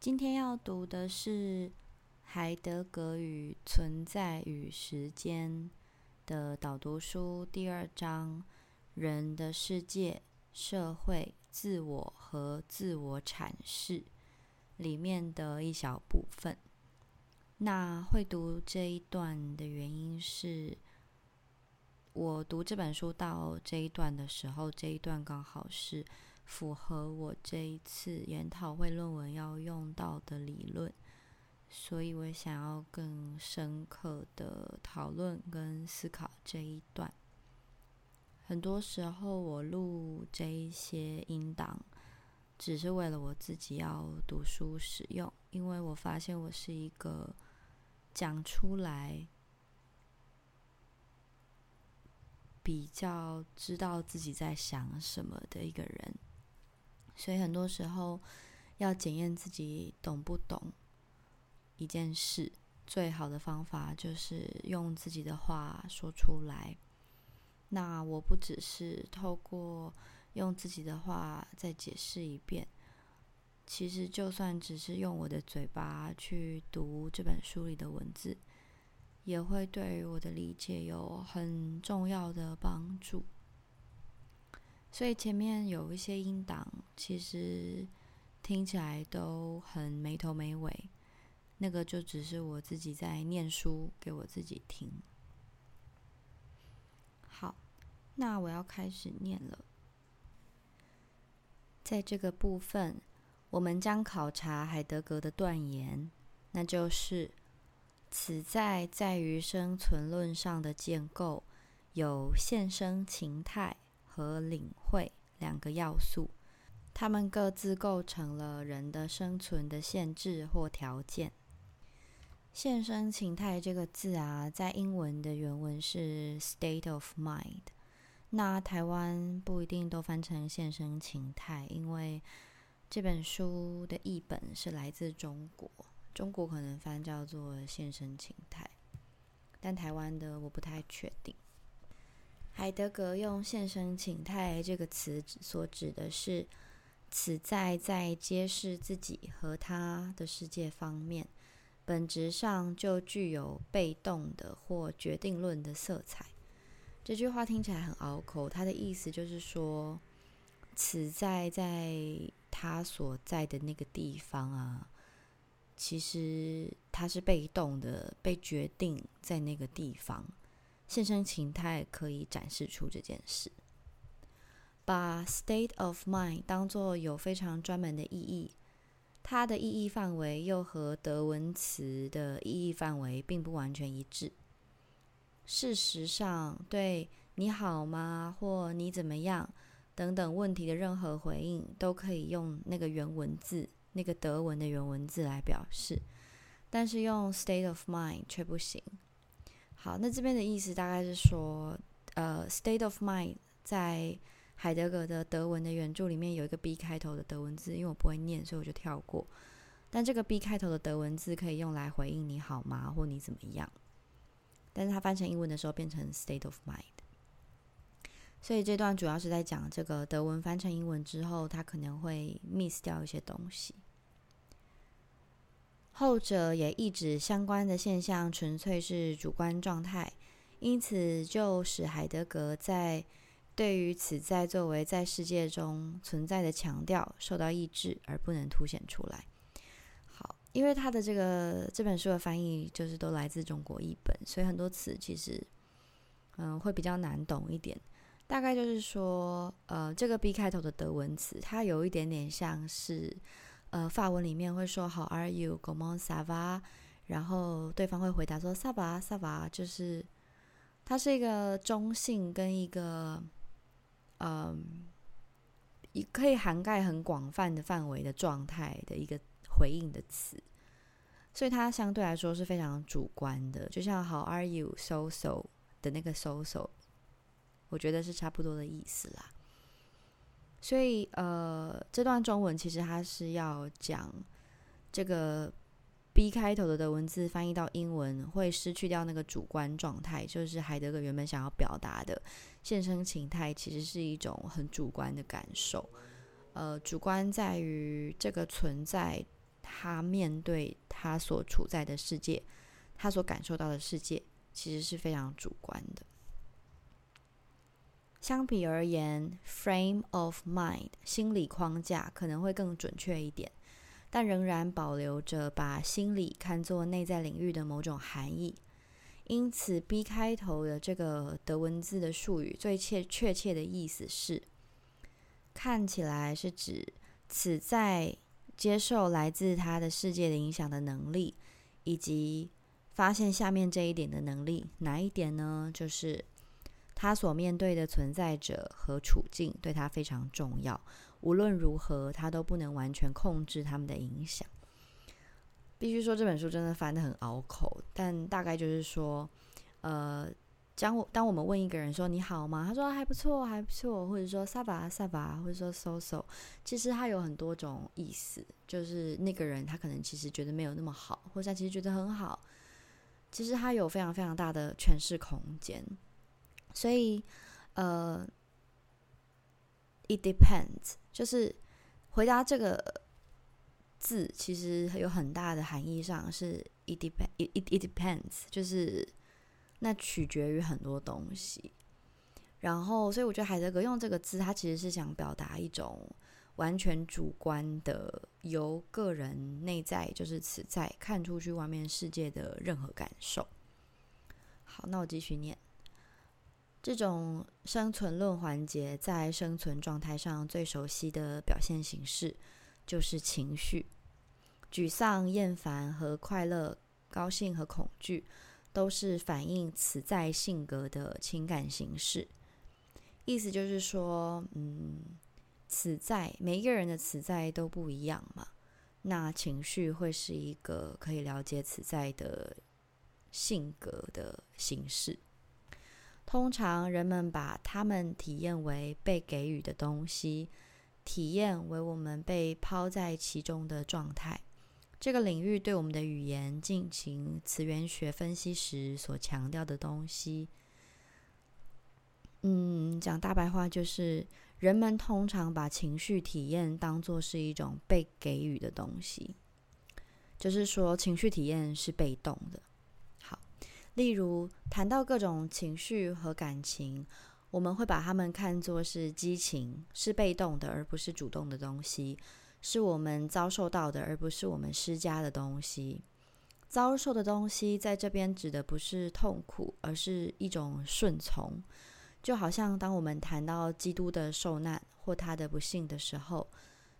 今天要读的是海德格与存在与时间的导读书第二章：人的世界、社会、自我和自我阐释里面的一小部分。那会读这一段的原因是，我读这本书到这一段的时候，这一段刚好是。符合我这一次研讨会论文要用到的理论，所以我想要更深刻的讨论跟思考这一段。很多时候我录这一些音档，只是为了我自己要读书使用，因为我发现我是一个讲出来比较知道自己在想什么的一个人。所以很多时候，要检验自己懂不懂一件事，最好的方法就是用自己的话说出来。那我不只是透过用自己的话再解释一遍，其实就算只是用我的嘴巴去读这本书里的文字，也会对于我的理解有很重要的帮助。所以前面有一些音档，其实听起来都很没头没尾，那个就只是我自己在念书给我自己听。好，那我要开始念了。在这个部分，我们将考察海德格的断言，那就是此在在于生存论上的建构有现生情态。和领会两个要素，它们各自构成了人的生存的限制或条件。现身情态这个字啊，在英文的原文是 state of mind，那台湾不一定都翻成现身情态，因为这本书的译本是来自中国，中国可能翻叫做现身情态，但台湾的我不太确定。海德格用“现身情态”这个词所指的是，此在在揭示自己和他的世界方面，本质上就具有被动的或决定论的色彩。这句话听起来很拗口，它的意思就是说，此在在他所在的那个地方啊，其实他是被动的，被决定在那个地方。现身情态可以展示出这件事。把 state of mind 当做有非常专门的意义，它的意义范围又和德文词的意义范围并不完全一致。事实上，对你好吗或你怎么样等等问题的任何回应，都可以用那个原文字，那个德文的原文字来表示，但是用 state of mind 却不行。好，那这边的意思大概是说，呃，state of mind 在海德格的德文的原著里面有一个 B 开头的德文字，因为我不会念，所以我就跳过。但这个 B 开头的德文字可以用来回应你好吗或你怎么样，但是它翻成英文的时候变成 state of mind。所以这段主要是在讲这个德文翻成英文之后，它可能会 miss 掉一些东西。后者也意指相关的现象纯粹是主观状态，因此就使海德格在对于此在作为在世界中存在的强调受到抑制而不能凸显出来。好，因为他的这个这本书的翻译就是都来自中国译本，所以很多词其实嗯会比较难懂一点。大概就是说，呃，这个 B 开头的德文词，它有一点点像是。呃，法文里面会说 “How are you? Comment ça va？” 然后对方会回答说 s a v a s a v a 就是它是一个中性跟一个嗯，也可以涵盖很广泛的范围的状态的一个回应的词，所以它相对来说是非常主观的。就像 “How are you? So so” 的那个 “so so”，我觉得是差不多的意思啦。所以，呃，这段中文其实它是要讲这个 B 开头的的文字翻译到英文会失去掉那个主观状态，就是海德格原本想要表达的现身情态，其实是一种很主观的感受。呃，主观在于这个存在他面对他所处在的世界，他所感受到的世界，其实是非常主观的。相比而言，frame of mind 心理框架可能会更准确一点，但仍然保留着把心理看作内在领域的某种含义。因此，B 开头的这个德文字的术语，最切确切的意思是，看起来是指此在接受来自他的世界的影响的能力，以及发现下面这一点的能力。哪一点呢？就是。他所面对的存在者和处境对他非常重要，无论如何，他都不能完全控制他们的影响。必须说，这本书真的翻得很拗口，但大概就是说，呃，将我当我们问一个人说你好吗？他说还不错，还不错，或者说萨巴萨巴，或者说 so so，其实他有很多种意思，就是那个人他可能其实觉得没有那么好，或者他其实觉得很好，其实他有非常非常大的诠释空间。所以，呃，it depends，就是回答这个字，其实有很大的含义上是 it depend，it it depends，就是那取决于很多东西。然后，所以我觉得海德格用这个字，他其实是想表达一种完全主观的，由个人内在就是此在看出去外面世界的任何感受。好，那我继续念。这种生存论环节在生存状态上最熟悉的表现形式，就是情绪。沮丧、厌烦和快乐、高兴和恐惧，都是反映此在性格的情感形式。意思就是说，嗯，此在每一个人的此在都不一样嘛。那情绪会是一个可以了解此在的性格的形式。通常人们把他们体验为被给予的东西，体验为我们被抛在其中的状态。这个领域对我们的语言进行词源学分析时所强调的东西，嗯，讲大白话就是，人们通常把情绪体验当作是一种被给予的东西，就是说情绪体验是被动的。例如，谈到各种情绪和感情，我们会把它们看作是激情，是被动的，而不是主动的东西，是我们遭受到的，而不是我们施加的东西。遭受的东西在这边指的不是痛苦，而是一种顺从。就好像当我们谈到基督的受难或他的不幸的时候，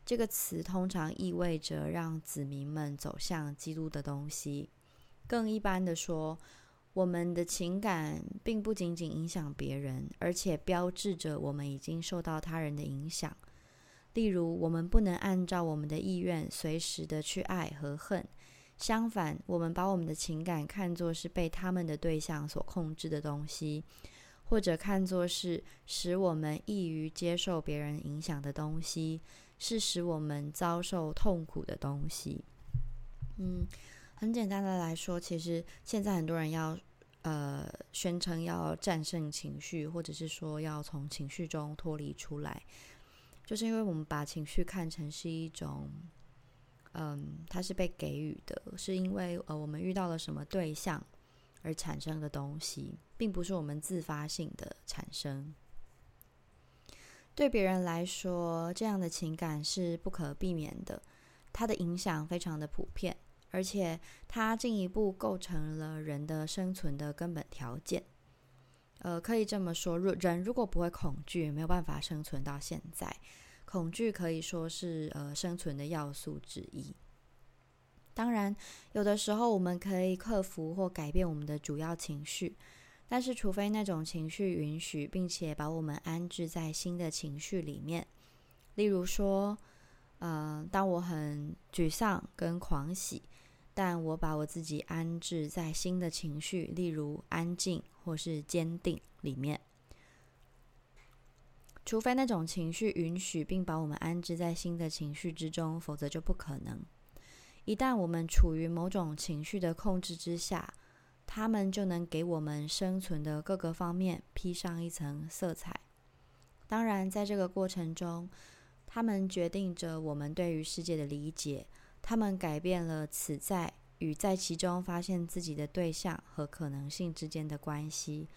这个词通常意味着让子民们走向基督的东西。更一般的说，我们的情感并不仅仅影响别人，而且标志着我们已经受到他人的影响。例如，我们不能按照我们的意愿随时的去爱和恨。相反，我们把我们的情感看作是被他们的对象所控制的东西，或者看作是使我们易于接受别人影响的东西，是使我们遭受痛苦的东西。嗯。很简单的来说，其实现在很多人要呃宣称要战胜情绪，或者是说要从情绪中脱离出来，就是因为我们把情绪看成是一种，嗯，它是被给予的，是因为呃我们遇到了什么对象而产生的东西，并不是我们自发性的产生。对别人来说，这样的情感是不可避免的，它的影响非常的普遍。而且，它进一步构成了人的生存的根本条件。呃，可以这么说，人如果不会恐惧，没有办法生存到现在。恐惧可以说是呃生存的要素之一。当然，有的时候我们可以克服或改变我们的主要情绪，但是除非那种情绪允许，并且把我们安置在新的情绪里面，例如说，呃，当我很沮丧跟狂喜。但我把我自己安置在新的情绪，例如安静或是坚定里面。除非那种情绪允许并把我们安置在新的情绪之中，否则就不可能。一旦我们处于某种情绪的控制之下，他们就能给我们生存的各个方面披上一层色彩。当然，在这个过程中，他们决定着我们对于世界的理解。他们改变了此在与在其中发现自己的对象和可能性之间的关系。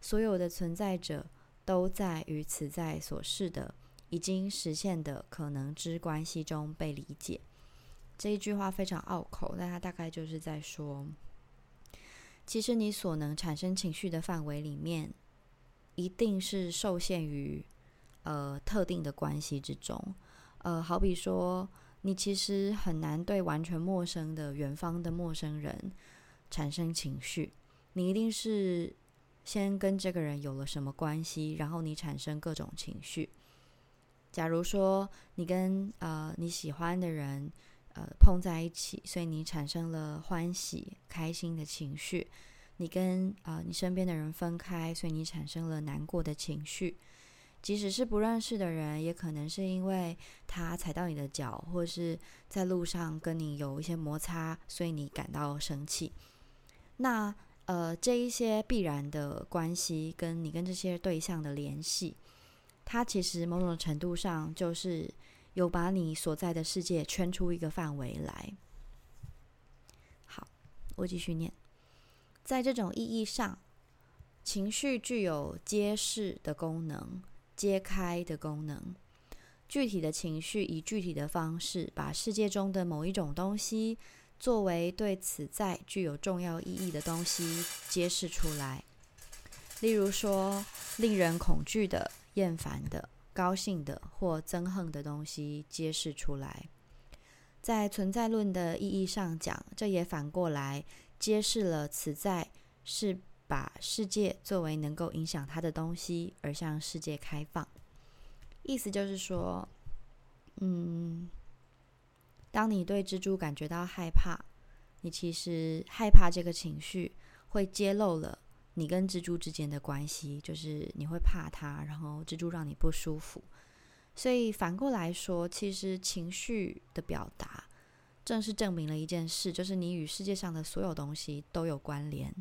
所有的存在者都在与此在所示的已经实现的可能之关系中被理解。这一句话非常拗口，但它大概就是在说，其实你所能产生情绪的范围里面，一定是受限于呃特定的关系之中。呃，好比说，你其实很难对完全陌生的远方的陌生人产生情绪。你一定是先跟这个人有了什么关系，然后你产生各种情绪。假如说你跟呃你喜欢的人呃碰在一起，所以你产生了欢喜、开心的情绪；你跟啊你身边的人分开，所以你产生了难过的情绪。即使是不认识的人，也可能是因为他踩到你的脚，或者是在路上跟你有一些摩擦，所以你感到生气。那呃，这一些必然的关系，跟你跟这些对象的联系，它其实某种程度上就是有把你所在的世界圈出一个范围来。好，我继续念，在这种意义上，情绪具有揭示的功能。揭开的功能，具体的情绪以具体的方式，把世界中的某一种东西作为对此在具有重要意义的东西揭示出来。例如说，令人恐惧的、厌烦的、高兴的或憎恨的东西揭示出来。在存在论的意义上讲，这也反过来揭示了此在是。把世界作为能够影响他的东西而向世界开放，意思就是说，嗯，当你对蜘蛛感觉到害怕，你其实害怕这个情绪会揭露了你跟蜘蛛之间的关系，就是你会怕它，然后蜘蛛让你不舒服。所以反过来说，其实情绪的表达正是证明了一件事，就是你与世界上的所有东西都有关联。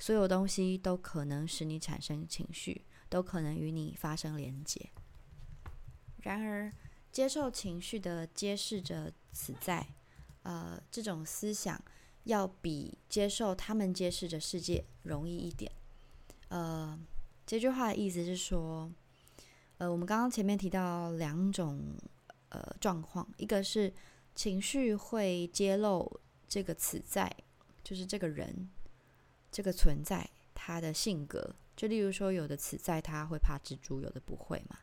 所有东西都可能使你产生情绪，都可能与你发生连结。然而，接受情绪的揭示着此在，呃，这种思想要比接受他们揭示着世界容易一点。呃，这句话的意思是说，呃，我们刚刚前面提到两种呃状况，一个是情绪会揭露这个此在，就是这个人。这个存在，他的性格，就例如说，有的此在他会怕蜘蛛，有的不会嘛。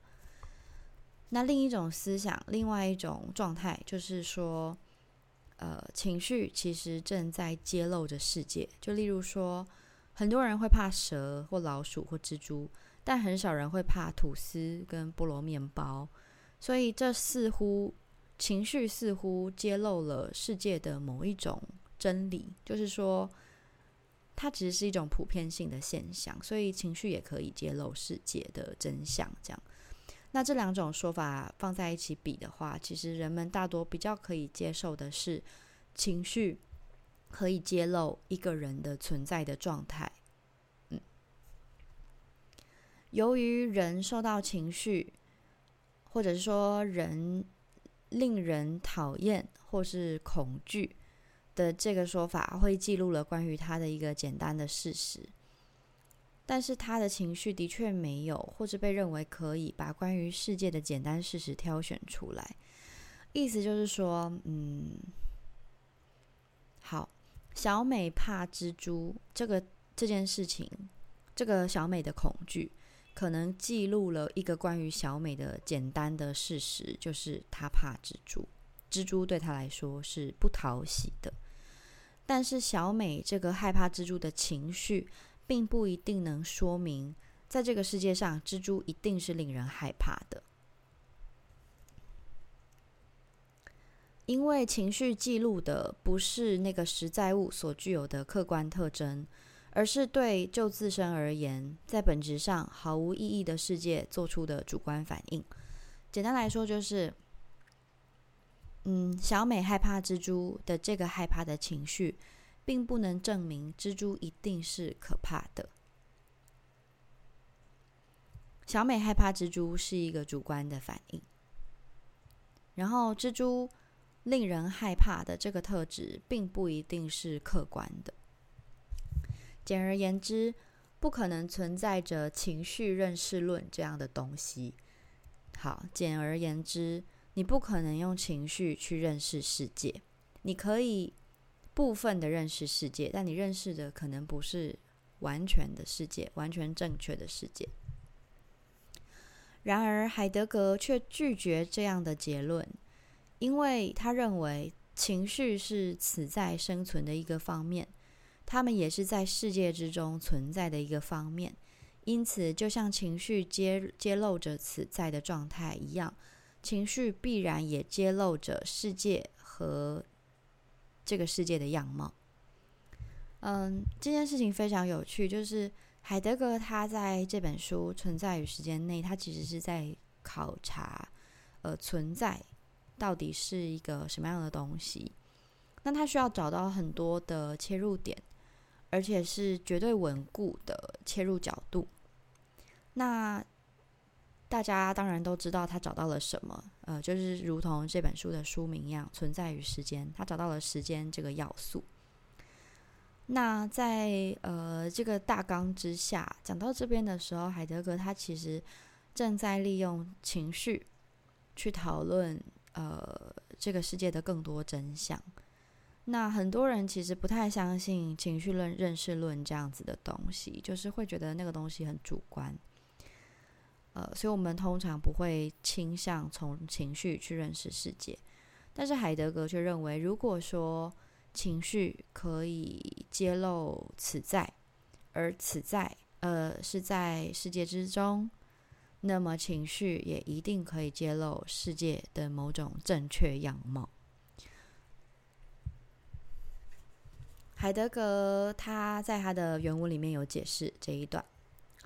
那另一种思想，另外一种状态，就是说，呃，情绪其实正在揭露着世界。就例如说，很多人会怕蛇或老鼠或蜘蛛，但很少人会怕吐司跟菠萝面包。所以，这似乎情绪似乎揭露了世界的某一种真理，就是说。它只是一种普遍性的现象，所以情绪也可以揭露世界的真相。这样，那这两种说法放在一起比的话，其实人们大多比较可以接受的是，情绪可以揭露一个人的存在的状态。嗯，由于人受到情绪，或者是说人令人讨厌或是恐惧。的这个说法会记录了关于他的一个简单的事实，但是他的情绪的确没有，或者被认为可以把关于世界的简单事实挑选出来。意思就是说，嗯，好，小美怕蜘蛛这个这件事情，这个小美的恐惧，可能记录了一个关于小美的简单的事实，就是她怕蜘蛛，蜘蛛对她来说是不讨喜的。但是小美这个害怕蜘蛛的情绪，并不一定能说明，在这个世界上，蜘蛛一定是令人害怕的。因为情绪记录的不是那个实在物所具有的客观特征，而是对就自身而言，在本质上毫无意义的世界做出的主观反应。简单来说，就是。嗯，小美害怕蜘蛛的这个害怕的情绪，并不能证明蜘蛛一定是可怕的。小美害怕蜘蛛是一个主观的反应，然后蜘蛛令人害怕的这个特质，并不一定是客观的。简而言之，不可能存在着情绪认识论这样的东西。好，简而言之，你不可能用情绪去认识世界。你可以部分的认识世界，但你认识的可能不是完全的世界，完全正确的世界。然而，海德格却拒绝这样的结论，因为他认为情绪是此在生存的一个方面，他们也是在世界之中存在的一个方面。因此，就像情绪揭揭露着此在的状态一样，情绪必然也揭露着世界和这个世界的样貌。嗯，这件事情非常有趣，就是。海德格他在这本书《存在与时间》内，他其实是在考察，呃，存在到底是一个什么样的东西。那他需要找到很多的切入点，而且是绝对稳固的切入角度。那大家当然都知道他找到了什么，呃，就是如同这本书的书名一样，《存在与时间》，他找到了时间这个要素。那在呃这个大纲之下，讲到这边的时候，海德格他其实正在利用情绪去讨论呃这个世界的更多真相。那很多人其实不太相信情绪论、认识论这样子的东西，就是会觉得那个东西很主观。呃，所以我们通常不会倾向从情绪去认识世界。但是海德格却认为，如果说情绪可以揭露此在，而此在，呃，是在世界之中。那么情绪也一定可以揭露世界的某种正确样貌。海德格他在他的原文里面有解释这一段。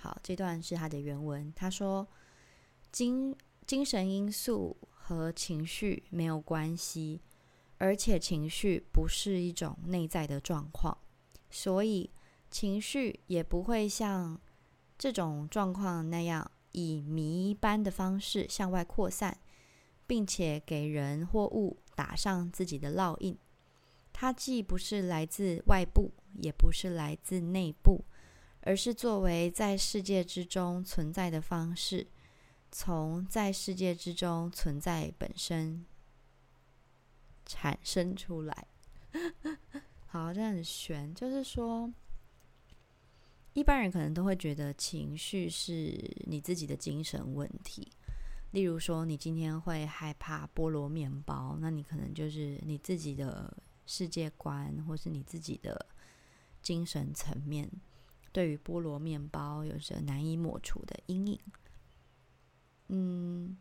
好，这段是他的原文。他说：“精精神因素和情绪没有关系。”而且情绪不是一种内在的状况，所以情绪也不会像这种状况那样以谜般的方式向外扩散，并且给人或物打上自己的烙印。它既不是来自外部，也不是来自内部，而是作为在世界之中存在的方式，从在世界之中存在本身。产生出来，好，这很悬。就是说，一般人可能都会觉得情绪是你自己的精神问题。例如说，你今天会害怕菠萝面包，那你可能就是你自己的世界观，或是你自己的精神层面，对于菠萝面包有着难以抹除的阴影。嗯。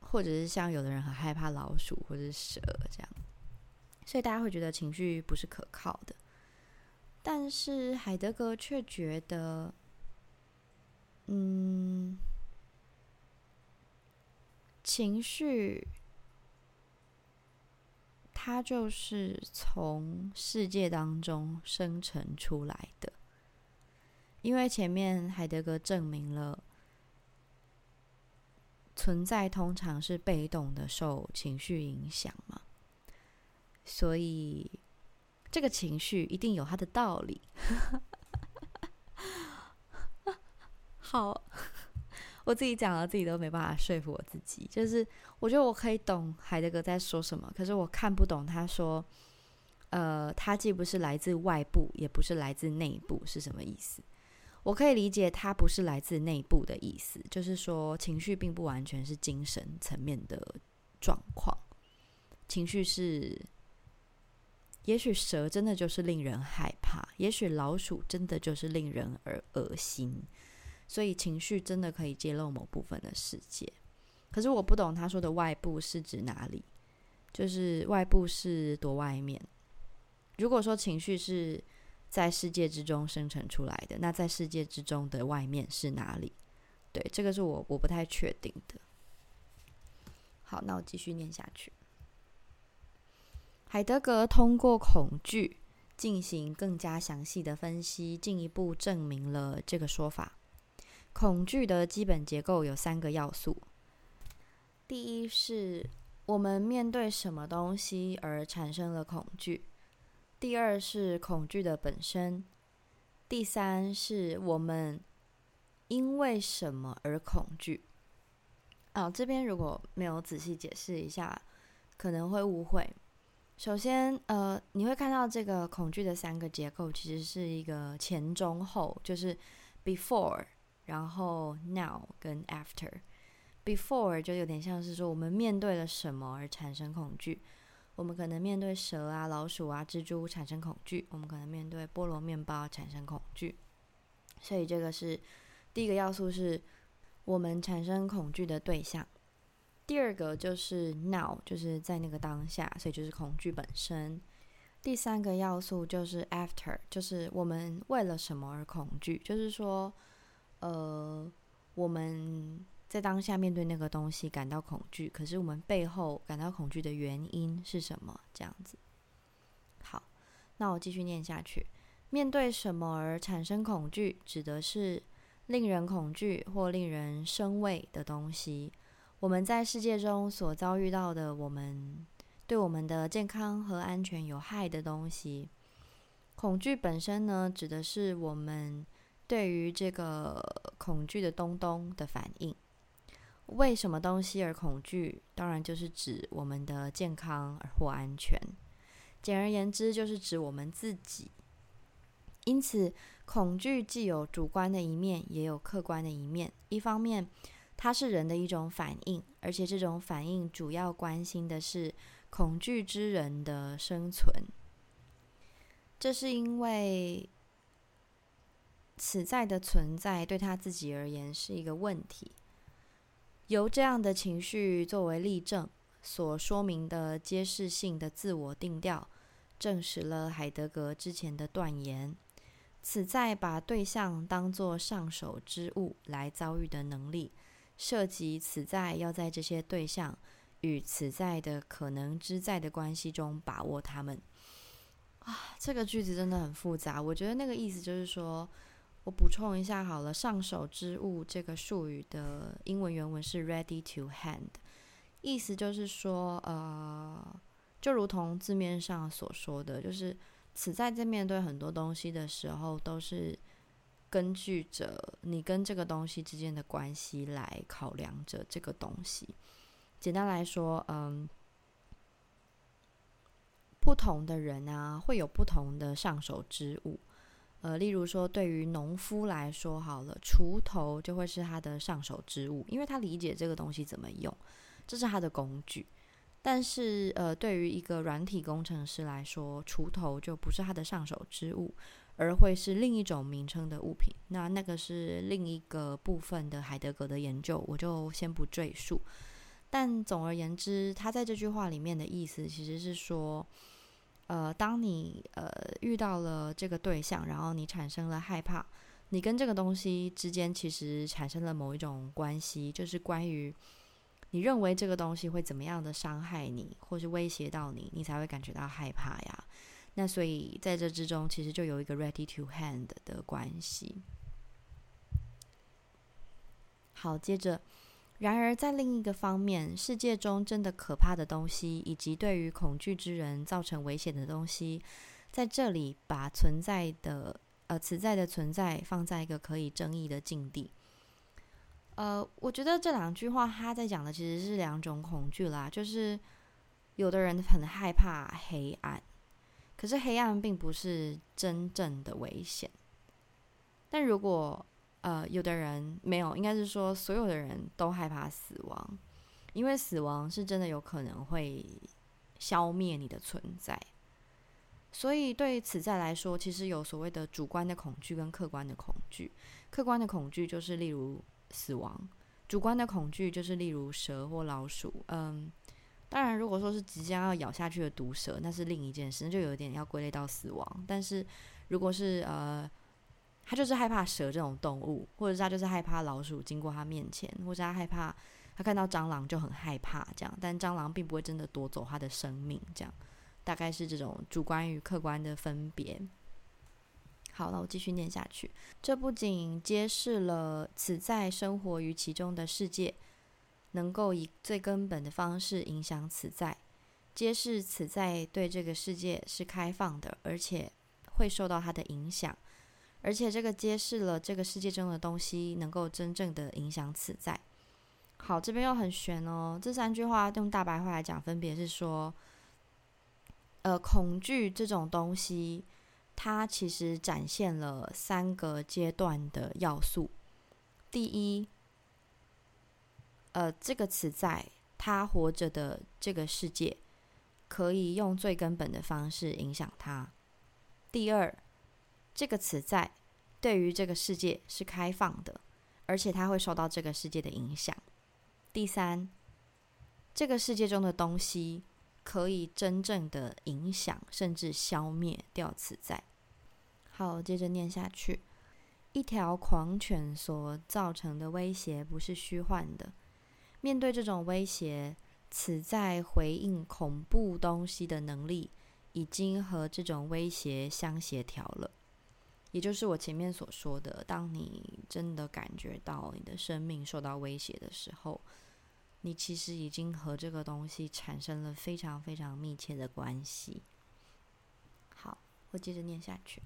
或者是像有的人很害怕老鼠或者是蛇这样，所以大家会觉得情绪不是可靠的。但是海德格却觉得，嗯，情绪它就是从世界当中生成出来的，因为前面海德格证明了。存在通常是被动的，受情绪影响嘛，所以这个情绪一定有它的道理。好，我自己讲了，自己都没办法说服我自己。就是我觉得我可以懂海德格在说什么，可是我看不懂他说，呃，他既不是来自外部，也不是来自内部，是什么意思？我可以理解，他不是来自内部的意思，就是说情绪并不完全是精神层面的状况。情绪是，也许蛇真的就是令人害怕，也许老鼠真的就是令人而恶心，所以情绪真的可以揭露某部分的世界。可是我不懂他说的外部是指哪里，就是外部是多外面。如果说情绪是。在世界之中生成出来的，那在世界之中的外面是哪里？对，这个是我我不太确定的。好，那我继续念下去。海德格通过恐惧进行更加详细的分析，进一步证明了这个说法。恐惧的基本结构有三个要素：第一是。我们面对什么东西而产生了恐惧？第二是恐惧的本身。第三是我们因为什么而恐惧？啊，这边如果没有仔细解释一下，可能会误会。首先，呃，你会看到这个恐惧的三个结构，其实是一个前中后，就是 before，然后 now 跟 after。before 就有点像是说我们面对了什么而产生恐惧。我们可能面对蛇啊、老鼠啊、蜘蛛产生恐惧；我们可能面对菠萝面包产生恐惧。所以这个是第一个要素，是我们产生恐惧的对象。第二个就是 now，就是在那个当下，所以就是恐惧本身。第三个要素就是 after，就是我们为了什么而恐惧，就是说，呃，我们。在当下面对那个东西感到恐惧，可是我们背后感到恐惧的原因是什么？这样子。好，那我继续念下去。面对什么而产生恐惧，指的是令人恐惧或令人生畏的东西。我们在世界中所遭遇到的，我们对我们的健康和安全有害的东西。恐惧本身呢，指的是我们对于这个恐惧的东东的反应。为什么东西而恐惧？当然就是指我们的健康或安全。简而言之，就是指我们自己。因此，恐惧既有主观的一面，也有客观的一面。一方面，它是人的一种反应，而且这种反应主要关心的是恐惧之人的生存。这是因为此在的存在对他自己而言是一个问题。由这样的情绪作为例证所说明的揭示性的自我定调，证实了海德格之前的断言：此在把对象当作上手之物来遭遇的能力，涉及此在要在这些对象与此在的可能之在的关系中把握他们。啊，这个句子真的很复杂。我觉得那个意思就是说。我补充一下好了，“上手之物”这个术语的英文原文是 “ready to hand”，意思就是说，呃，就如同字面上所说的，就是此在在面对很多东西的时候，都是根据着你跟这个东西之间的关系来考量着这个东西。简单来说，嗯，不同的人啊，会有不同的上手之物。呃，例如说，对于农夫来说，好了，锄头就会是他的上手之物，因为他理解这个东西怎么用，这是他的工具。但是，呃，对于一个软体工程师来说，锄头就不是他的上手之物，而会是另一种名称的物品。那那个是另一个部分的海德格的研究，我就先不赘述。但总而言之，他在这句话里面的意思其实是说。呃，当你呃遇到了这个对象，然后你产生了害怕，你跟这个东西之间其实产生了某一种关系，就是关于你认为这个东西会怎么样的伤害你，或是威胁到你，你才会感觉到害怕呀。那所以在这之中，其实就有一个 ready to hand 的关系。好，接着。然而，在另一个方面，世界中真的可怕的东西，以及对于恐惧之人造成危险的东西，在这里把存在的呃此在的存在放在一个可以争议的境地。呃，我觉得这两句话他在讲的其实是两种恐惧啦，就是有的人很害怕黑暗，可是黑暗并不是真正的危险。但如果呃，有的人没有，应该是说所有的人都害怕死亡，因为死亡是真的有可能会消灭你的存在。所以对此在来说，其实有所谓的主观的恐惧跟客观的恐惧。客观的恐惧就是例如死亡，主观的恐惧就是例如蛇或老鼠。嗯，当然，如果说是即将要咬下去的毒蛇，那是另一件事，就有点要归类到死亡。但是如果是呃。他就是害怕蛇这种动物，或者是他就是害怕老鼠经过他面前，或者他害怕他看到蟑螂就很害怕这样，但蟑螂并不会真的夺走他的生命，这样大概是这种主观与客观的分别。好了，我继续念下去。这不仅揭示了此在生活于其中的世界，能够以最根本的方式影响此在，揭示此在对这个世界是开放的，而且会受到它的影响，而且这个揭示了这个世界中的东西能够真正的影响此在。好，这边又很悬哦。这三句话用大白话来讲，分别是说，呃，恐惧这种东西，它其实展现了三个阶段的要素。第一，呃，这个词在他活着的这个世界，可以用最根本的方式影响他。第二，这个词在对于这个世界是开放的，而且它会受到这个世界的影响。第三，这个世界中的东西可以真正的影响，甚至消灭掉此在。好，接着念下去。一条狂犬所造成的威胁不是虚幻的。面对这种威胁，此在回应恐怖东西的能力已经和这种威胁相协调了。也就是我前面所说的，当你真的感觉到你的生命受到威胁的时候，你其实已经和这个东西产生了非常非常密切的关系。好，我接着念下去。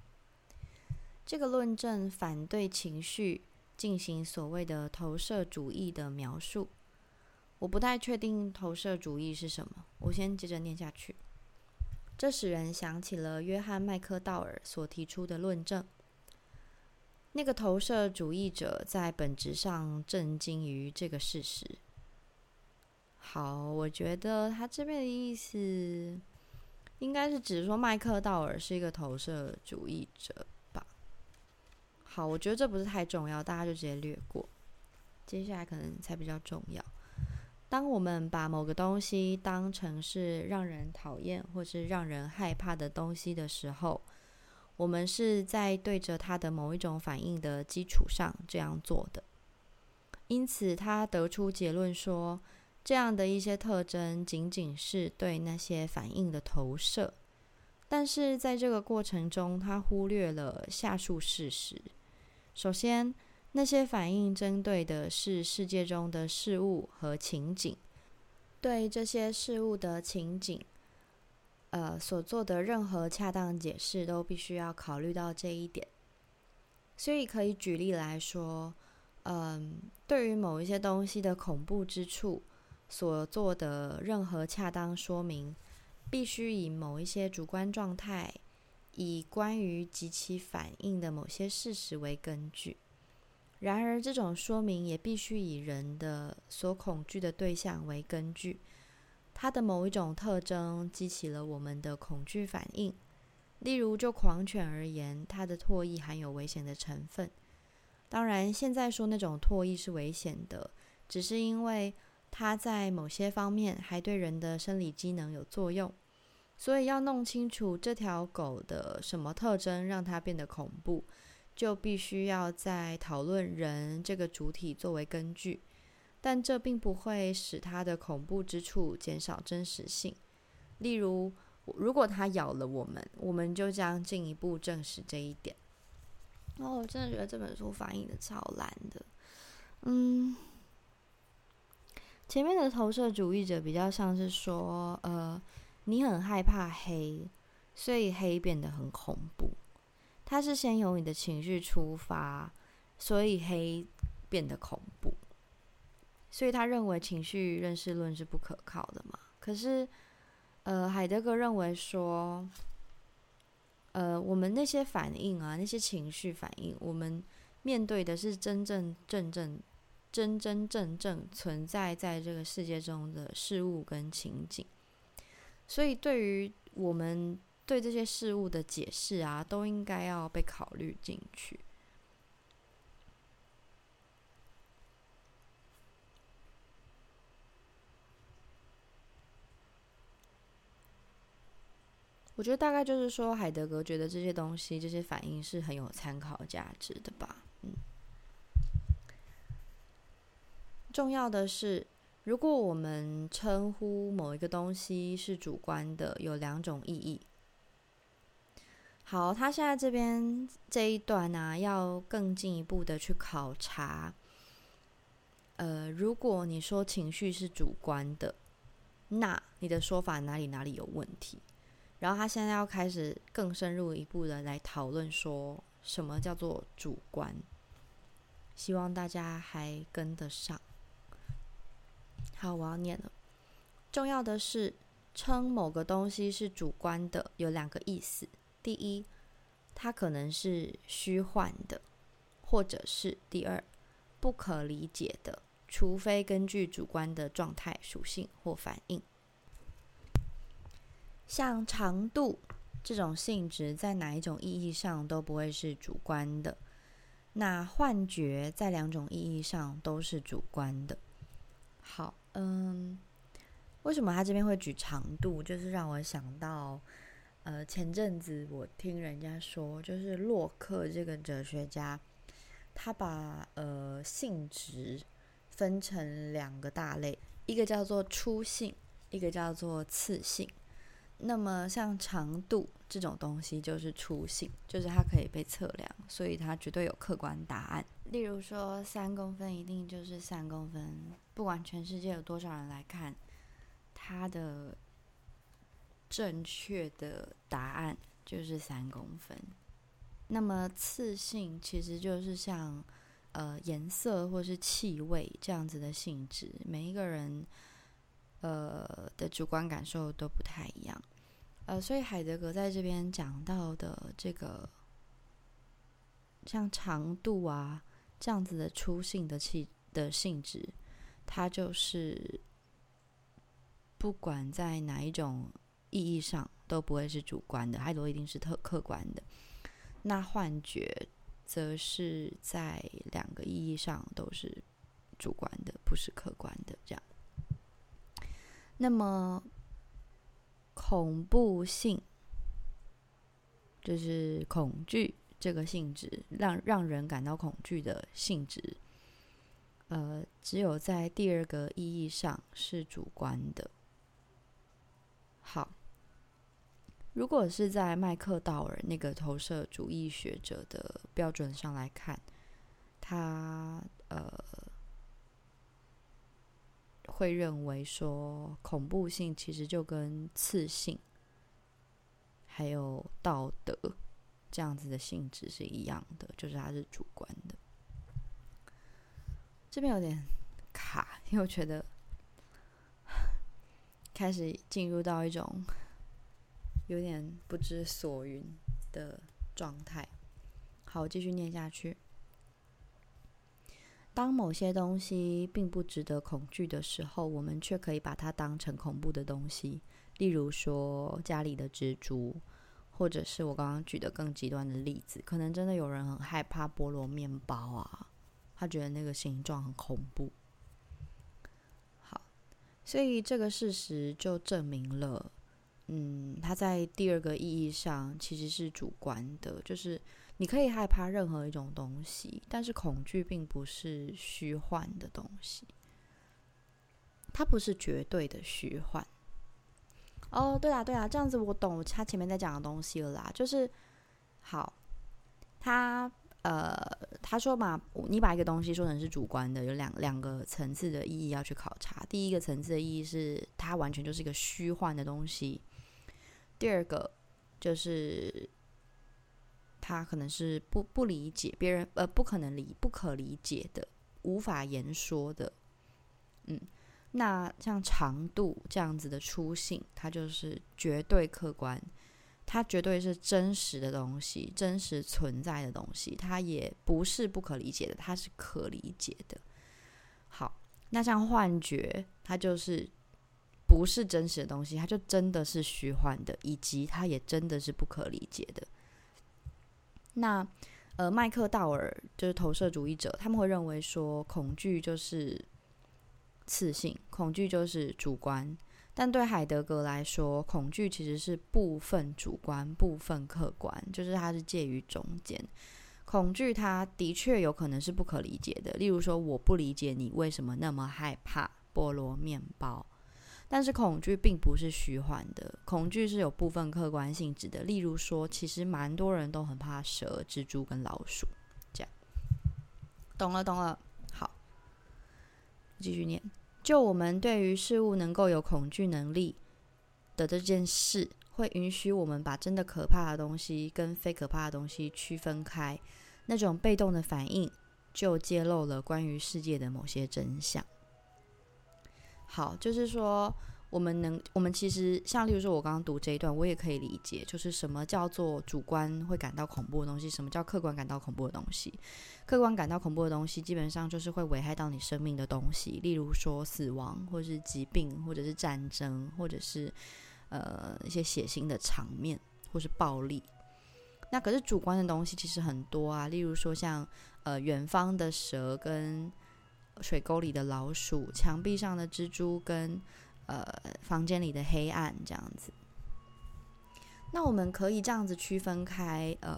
这个论证反对情绪进行所谓的投射主义的描述。我不太确定投射主义是什么。我先接着念下去。这使人想起了约翰麦克道尔所提出的论证。那个投射主义者在本质上震惊于这个事实。好，我觉得他这边的意思应该是指说麦克道尔是一个投射主义者吧。好，我觉得这不是太重要，大家就直接略过。接下来可能才比较重要。当我们把某个东西当成是让人讨厌或是让人害怕的东西的时候，我们是在对着他的某一种反应的基础上这样做的。因此，他得出结论说。这样的一些特征仅仅是对那些反应的投射，但是在这个过程中，他忽略了下述事实：首先，那些反应针对的是世界中的事物和情景，对这些事物的情景，呃，所做的任何恰当解释都必须要考虑到这一点。所以，可以举例来说，嗯，对于某一些东西的恐怖之处。所做的任何恰当说明，必须以某一些主观状态，以关于及其反应的某些事实为根据。然而，这种说明也必须以人的所恐惧的对象为根据，它的某一种特征激起了我们的恐惧反应。例如，就狂犬而言，它的唾液含有危险的成分。当然，现在说那种唾液是危险的，只是因为。它在某些方面还对人的生理机能有作用，所以要弄清楚这条狗的什么特征让它变得恐怖，就必须要在讨论人这个主体作为根据，但这并不会使它的恐怖之处减少真实性。例如，如果它咬了我们，我们就将进一步证实这一点。哦，我真的觉得这本书翻译的超烂的，嗯。前面的投射主义者比较像是说，呃，你很害怕黑，所以黑变得很恐怖。他是先由你的情绪出发，所以黑变得恐怖。所以他认为情绪认识论是不可靠的嘛？可是，呃，海德格认为说，呃，我们那些反应啊，那些情绪反应，我们面对的是真正正正。真真正正存在在这个世界中的事物跟情景，所以对于我们对这些事物的解释啊，都应该要被考虑进去。我觉得大概就是说，海德格觉得这些东西、这些反应是很有参考价值的吧。嗯重要的是，如果我们称呼某一个东西是主观的，有两种意义。好，他现在这边这一段呢，要更进一步的去考察，呃，如果你说情绪是主观的，那你的说法哪里哪里有问题？然后他现在要开始更深入一步的来讨论，说什么叫做主观？希望大家还跟得上。好，我要念了。重要的是，称某个东西是主观的，有两个意思：第一，它可能是虚幻的，或者是第二，不可理解的，除非根据主观的状态、属性或反应。像长度这种性质，在哪一种意义上都不会是主观的。那幻觉在两种意义上都是主观的。好，嗯，为什么他这边会举长度？就是让我想到，呃，前阵子我听人家说，就是洛克这个哲学家，他把呃性质分成两个大类，一个叫做初性，一个叫做次性。那么，像长度这种东西就是初性，就是它可以被测量，所以它绝对有客观答案。例如说，三公分一定就是三公分，不管全世界有多少人来看，它的正确的答案就是三公分。那么次性其实就是像呃颜色或是气味这样子的性质，每一个人。呃的主观感受都不太一样，呃，所以海德格在这边讲到的这个像长度啊这样子的粗性的气的性质，它就是不管在哪一种意义上都不会是主观的，它都一定是特客观的。那幻觉则是在两个意义上都是主观的，不是客观的，这样。那么，恐怖性就是恐惧这个性质，让让人感到恐惧的性质，呃，只有在第二个意义上是主观的。好，如果是在麦克道尔那个投射主义学者的标准上来看，他呃。会认为说恐怖性其实就跟刺性，还有道德这样子的性质是一样的，就是它是主观的。这边有点卡，因为我觉得开始进入到一种有点不知所云的状态。好，继续念下去。当某些东西并不值得恐惧的时候，我们却可以把它当成恐怖的东西。例如说家里的蜘蛛，或者是我刚刚举的更极端的例子，可能真的有人很害怕菠萝面包啊，他觉得那个形状很恐怖。好，所以这个事实就证明了，嗯，它在第二个意义上其实是主观的，就是。你可以害怕任何一种东西，但是恐惧并不是虚幻的东西，它不是绝对的虚幻。哦，对啊，对啊，这样子我懂他前面在讲的东西了啦。就是好，他呃，他说嘛，你把一个东西说成是主观的，有两两个层次的意义要去考察。第一个层次的意义是它完全就是一个虚幻的东西，第二个就是。他可能是不不理解别人，呃，不可能理不可理解的，无法言说的，嗯，那像长度这样子的出性，它就是绝对客观，它绝对是真实的东西，真实存在的东西，它也不是不可理解的，它是可理解的。好，那像幻觉，它就是不是真实的东西，它就真的是虚幻的，以及它也真的是不可理解的。那，呃，麦克道尔就是投射主义者，他们会认为说，恐惧就是次性，恐惧就是主观。但对海德格来说，恐惧其实是部分主观，部分客观，就是它是介于中间。恐惧它的确有可能是不可理解的，例如说，我不理解你为什么那么害怕菠萝面包。但是恐惧并不是虚幻的，恐惧是有部分客观性质的。例如说，其实蛮多人都很怕蛇、蜘蛛跟老鼠，这样。懂了，懂了。好，继续念。就我们对于事物能够有恐惧能力的这件事，会允许我们把真的可怕的东西跟非可怕的东西区分开。那种被动的反应，就揭露了关于世界的某些真相。好，就是说。我们能，我们其实像，例如说，我刚刚读这一段，我也可以理解，就是什么叫做主观会感到恐怖的东西，什么叫客观感到恐怖的东西。客观感到恐怖的东西，基本上就是会危害到你生命的东西，例如说死亡，或是疾病，或者是战争，或者是呃一些血腥的场面，或是暴力。那可是主观的东西其实很多啊，例如说像呃远方的蛇跟水沟里的老鼠，墙壁上的蜘蛛跟。呃，房间里的黑暗这样子，那我们可以这样子区分开。呃，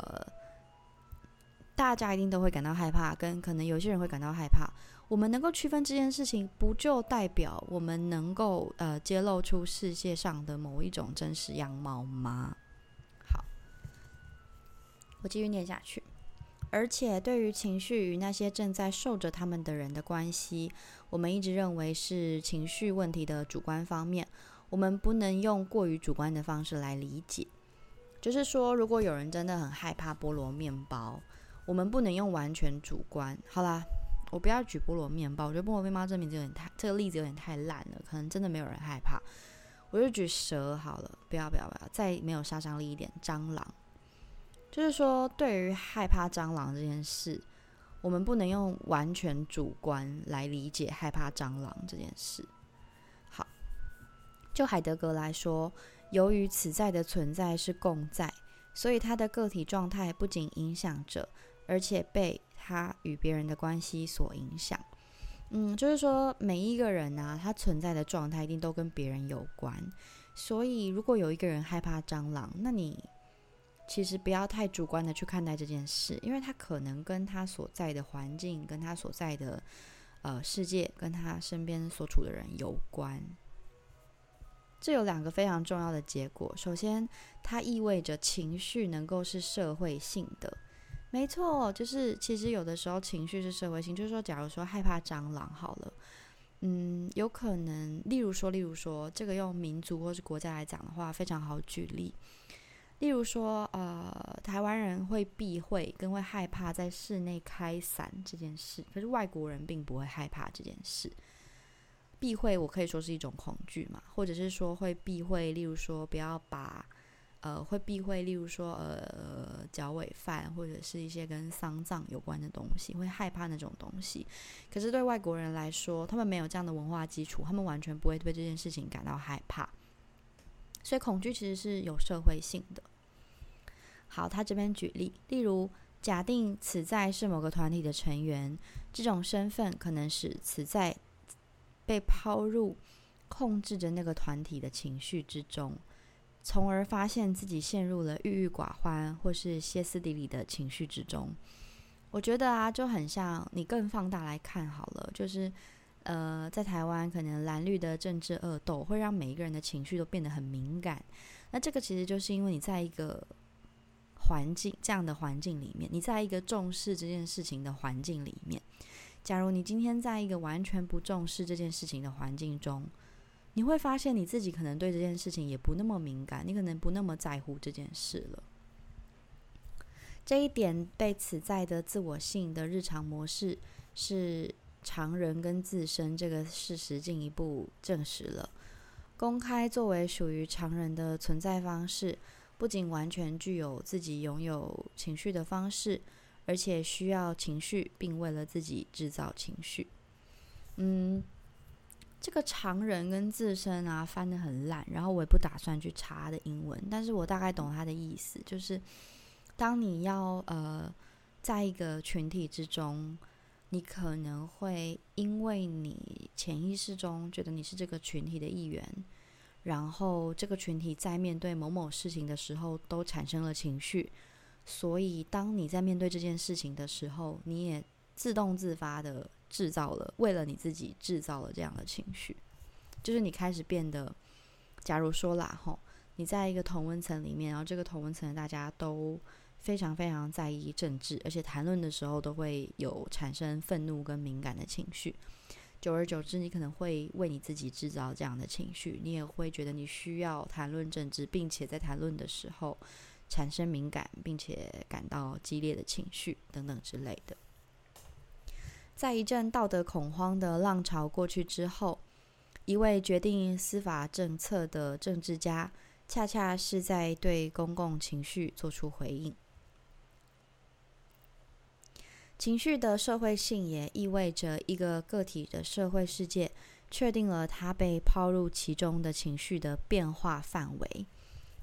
大家一定都会感到害怕，跟可能有些人会感到害怕。我们能够区分这件事情，不就代表我们能够呃揭露出世界上的某一种真实样貌吗？好，我继续念下去。而且，对于情绪与那些正在受着他们的人的关系，我们一直认为是情绪问题的主观方面。我们不能用过于主观的方式来理解。就是说，如果有人真的很害怕菠萝面包，我们不能用完全主观。好啦，我不要举菠萝面包，我觉得菠萝面包这名字有点太，这个例子有点太烂了，可能真的没有人害怕。我就举蛇好了，不要不要不要，再没有杀伤力一点，蟑螂。就是说，对于害怕蟑螂这件事，我们不能用完全主观来理解害怕蟑螂这件事。好，就海德格来说，由于此在的存在是共在，所以他的个体状态不仅影响着，而且被他与别人的关系所影响。嗯，就是说，每一个人啊，他存在的状态一定都跟别人有关。所以，如果有一个人害怕蟑螂，那你。其实不要太主观的去看待这件事，因为他可能跟他所在的环境、跟他所在的呃世界、跟他身边所处的人有关。这有两个非常重要的结果。首先，它意味着情绪能够是社会性的。没错，就是其实有的时候情绪是社会性，就是说，假如说害怕蟑螂，好了，嗯，有可能，例如说，例如说，这个用民族或是国家来讲的话，非常好举例。例如说，呃，台湾人会避讳跟会害怕在室内开伞这件事，可是外国人并不会害怕这件事。避讳我可以说是一种恐惧嘛，或者是说会避讳，例如说不要把，呃，会避讳，例如说呃脚尾饭或者是一些跟丧葬有关的东西，会害怕那种东西。可是对外国人来说，他们没有这样的文化基础，他们完全不会对这件事情感到害怕。所以恐惧其实是有社会性的。好，他这边举例，例如假定此在是某个团体的成员，这种身份可能使此在被抛入控制着那个团体的情绪之中，从而发现自己陷入了郁郁寡欢或是歇斯底里的情绪之中。我觉得啊，就很像你更放大来看好了，就是呃，在台湾可能蓝绿的政治恶斗会让每一个人的情绪都变得很敏感，那这个其实就是因为你在一个。环境这样的环境里面，你在一个重视这件事情的环境里面，假如你今天在一个完全不重视这件事情的环境中，你会发现你自己可能对这件事情也不那么敏感，你可能不那么在乎这件事了。这一点被此在的自我性的日常模式是常人跟自身这个事实进一步证实了，公开作为属于常人的存在方式。不仅完全具有自己拥有情绪的方式，而且需要情绪，并为了自己制造情绪。嗯，这个常人跟自身啊翻的很烂，然后我也不打算去查他的英文，但是我大概懂他的意思，就是当你要呃在一个群体之中，你可能会因为你潜意识中觉得你是这个群体的一员。然后这个群体在面对某某事情的时候都产生了情绪，所以当你在面对这件事情的时候，你也自动自发的制造了，为了你自己制造了这样的情绪，就是你开始变得，假如说啦吼，你在一个同温层里面，然后这个同温层大家都非常非常在意政治，而且谈论的时候都会有产生愤怒跟敏感的情绪。久而久之，你可能会为你自己制造这样的情绪，你也会觉得你需要谈论政治，并且在谈论的时候产生敏感，并且感到激烈的情绪等等之类的。在一阵道德恐慌的浪潮过去之后，一位决定司法政策的政治家，恰恰是在对公共情绪做出回应。情绪的社会性也意味着一个个体的社会世界确定了他被抛入其中的情绪的变化范围。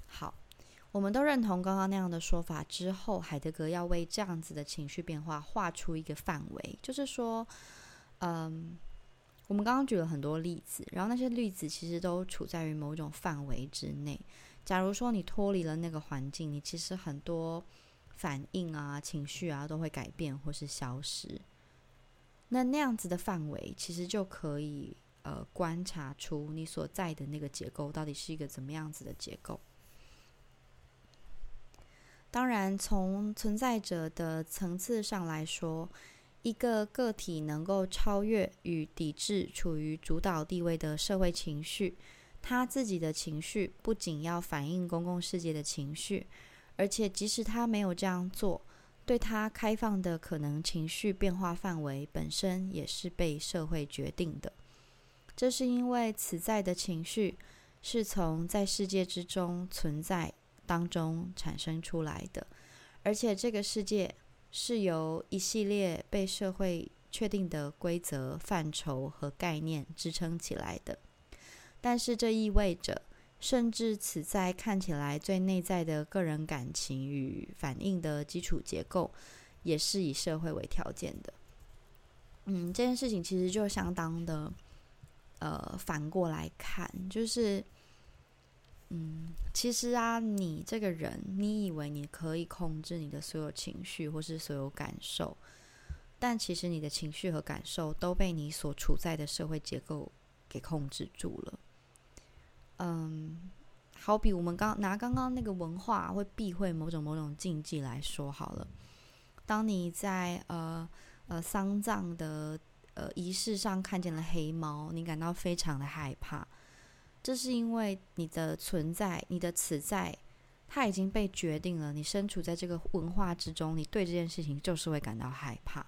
好，我们都认同刚刚那样的说法之后，海德格要为这样子的情绪变化画出一个范围，就是说，嗯，我们刚刚举了很多例子，然后那些例子其实都处在于某种范围之内。假如说你脱离了那个环境，你其实很多。反应啊，情绪啊，都会改变或是消失。那那样子的范围，其实就可以呃观察出你所在的那个结构到底是一个怎么样子的结构。当然，从存在者的层次上来说，一个个体能够超越与抵制处于主导地位的社会情绪，他自己的情绪不仅要反映公共世界的情绪。而且，即使他没有这样做，对他开放的可能情绪变化范围本身也是被社会决定的。这是因为此在的情绪是从在世界之中存在当中产生出来的，而且这个世界是由一系列被社会确定的规则、范畴和概念支撑起来的。但是，这意味着。甚至此在看起来最内在的个人感情与反应的基础结构，也是以社会为条件的。嗯，这件事情其实就相当的，呃，反过来看，就是，嗯，其实啊，你这个人，你以为你可以控制你的所有情绪或是所有感受，但其实你的情绪和感受都被你所处在的社会结构给控制住了。嗯，好比我们刚拿刚刚那个文化会避讳某种某种禁忌来说好了。当你在呃呃丧葬的呃仪式上看见了黑猫，你感到非常的害怕，这是因为你的存在，你的此在，它已经被决定了。你身处在这个文化之中，你对这件事情就是会感到害怕。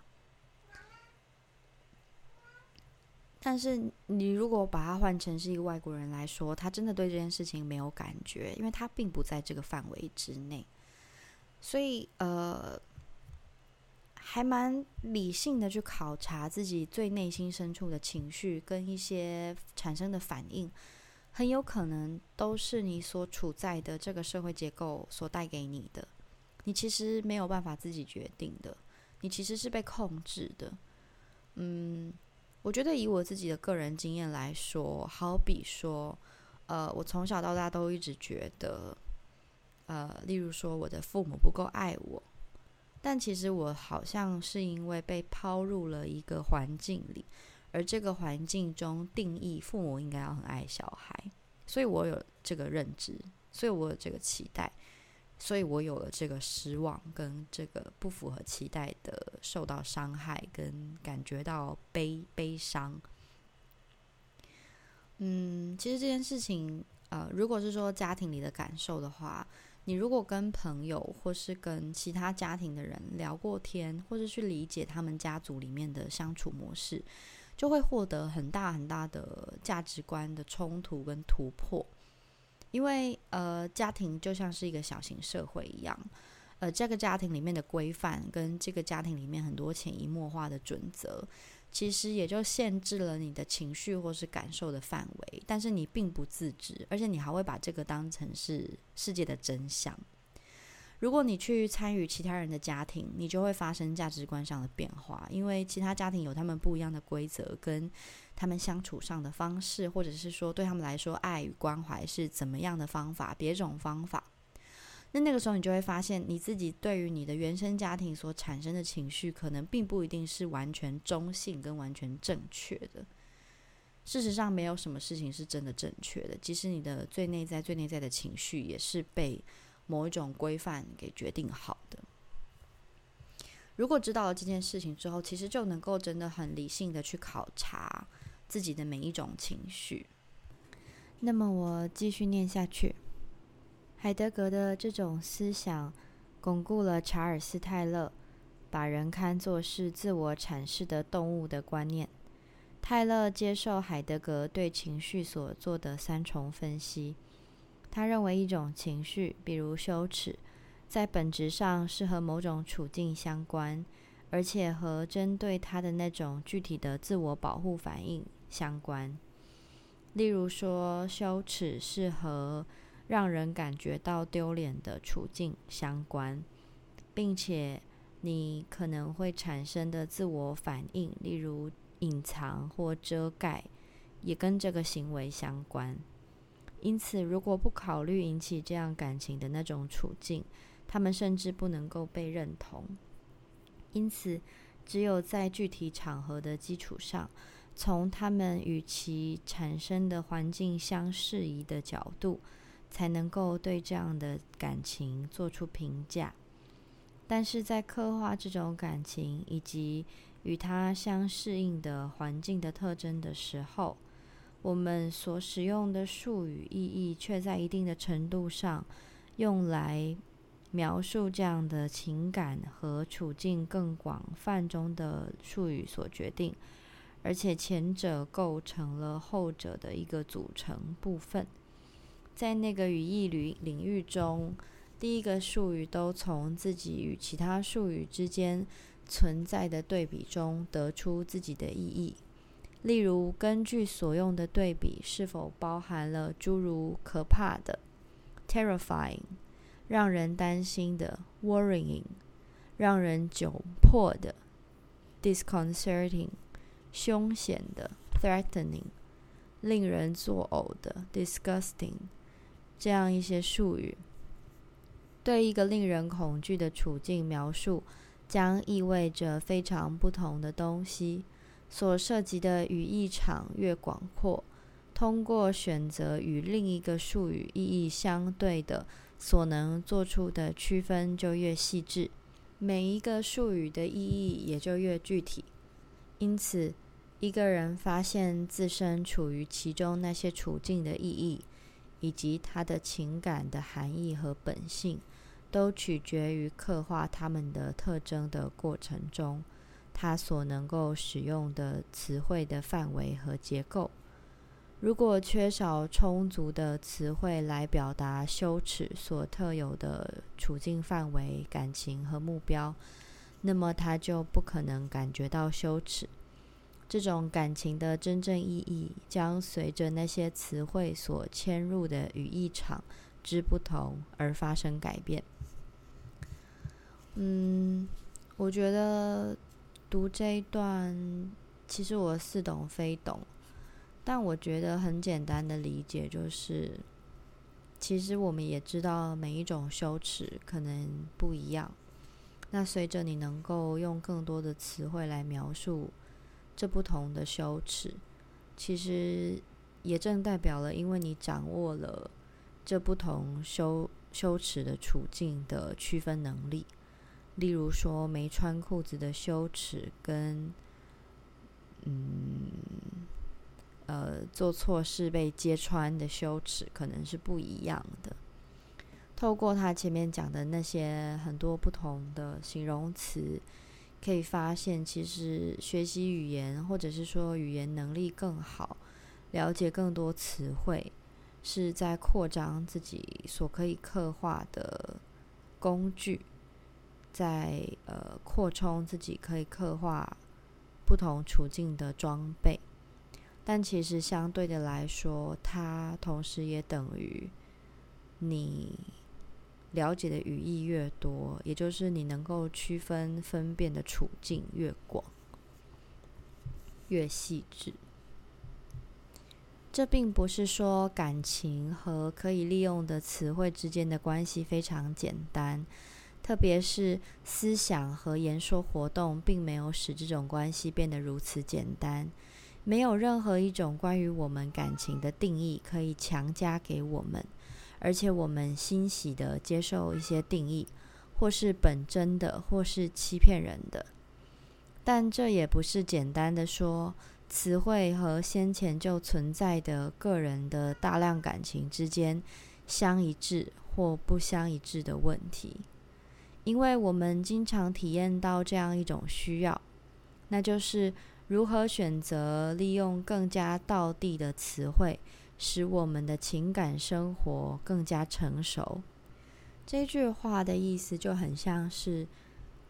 但是你如果把它换成是一个外国人来说，他真的对这件事情没有感觉，因为他并不在这个范围之内。所以呃，还蛮理性的去考察自己最内心深处的情绪跟一些产生的反应，很有可能都是你所处在的这个社会结构所带给你的。你其实没有办法自己决定的，你其实是被控制的。嗯。我觉得以我自己的个人经验来说，好比说，呃，我从小到大都一直觉得，呃，例如说我的父母不够爱我，但其实我好像是因为被抛入了一个环境里，而这个环境中定义父母应该要很爱小孩，所以我有这个认知，所以我有这个期待。所以我有了这个失望，跟这个不符合期待的受到伤害，跟感觉到悲悲伤。嗯，其实这件事情，呃，如果是说家庭里的感受的话，你如果跟朋友或是跟其他家庭的人聊过天，或者去理解他们家族里面的相处模式，就会获得很大很大的价值观的冲突跟突破。因为呃，家庭就像是一个小型社会一样，呃，这个家庭里面的规范跟这个家庭里面很多潜移默化的准则，其实也就限制了你的情绪或是感受的范围。但是你并不自知，而且你还会把这个当成是世界的真相。如果你去参与其他人的家庭，你就会发生价值观上的变化，因为其他家庭有他们不一样的规则跟他们相处上的方式，或者是说对他们来说，爱与关怀是怎么样的方法，别种方法。那那个时候，你就会发现你自己对于你的原生家庭所产生的情绪，可能并不一定是完全中性跟完全正确的。事实上，没有什么事情是真的正确的，即使你的最内在、最内在的情绪，也是被。某一种规范给决定好的。如果知道了这件事情之后，其实就能够真的很理性的去考察自己的每一种情绪。那么我继续念下去，海德格的这种思想巩固了查尔斯泰勒把人看作是自我阐释的动物的观念。泰勒接受海德格对情绪所做的三重分析。他认为一种情绪，比如羞耻，在本质上是和某种处境相关，而且和针对他的那种具体的自我保护反应相关。例如说，羞耻是和让人感觉到丢脸的处境相关，并且你可能会产生的自我反应，例如隐藏或遮盖，也跟这个行为相关。因此，如果不考虑引起这样感情的那种处境，他们甚至不能够被认同。因此，只有在具体场合的基础上，从他们与其产生的环境相适宜的角度，才能够对这样的感情做出评价。但是在刻画这种感情以及与它相适应的环境的特征的时候，我们所使用的术语意义，却在一定的程度上用来描述这样的情感和处境更广泛中的术语所决定，而且前者构成了后者的一个组成部分。在那个语义领领域中，第一个术语都从自己与其他术语之间存在的对比中得出自己的意义。例如，根据所用的对比是否包含了诸如可怕的 （terrifying）、让人担心的 （worrying）、让人窘迫的 （disconcerting）、凶险的 （threatening）、令人作呕的 （disgusting） 这样一些术语，对一个令人恐惧的处境描述，将意味着非常不同的东西。所涉及的语义场越广阔，通过选择与另一个术语意义相对的，所能做出的区分就越细致，每一个术语的意义也就越具体。因此，一个人发现自身处于其中那些处境的意义，以及他的情感的含义和本性，都取决于刻画他们的特征的过程中。他所能够使用的词汇的范围和结构，如果缺少充足的词汇来表达羞耻所特有的处境范围、感情和目标，那么他就不可能感觉到羞耻。这种感情的真正意义将随着那些词汇所嵌入的语义场之不同而发生改变。嗯，我觉得。读这一段，其实我似懂非懂，但我觉得很简单的理解就是，其实我们也知道每一种羞耻可能不一样。那随着你能够用更多的词汇来描述这不同的羞耻，其实也正代表了，因为你掌握了这不同羞羞耻的处境的区分能力。例如说，没穿裤子的羞耻，跟嗯呃做错事被揭穿的羞耻，可能是不一样的。透过他前面讲的那些很多不同的形容词，可以发现，其实学习语言，或者是说语言能力更好，了解更多词汇，是在扩张自己所可以刻画的工具。在呃扩充自己可以刻画不同处境的装备，但其实相对的来说，它同时也等于你了解的语义越多，也就是你能够区分分辨的处境越广、越细致。这并不是说感情和可以利用的词汇之间的关系非常简单。特别是思想和言说活动，并没有使这种关系变得如此简单。没有任何一种关于我们感情的定义可以强加给我们，而且我们欣喜的接受一些定义，或是本真的，或是欺骗人的。但这也不是简单的说词汇和先前就存在的个人的大量感情之间相一致或不相一致的问题，因为我们经常体验到这样一种需要，那就是如何选择利用更加道地的词汇，使我们的情感生活更加成熟。这句话的意思就很像是。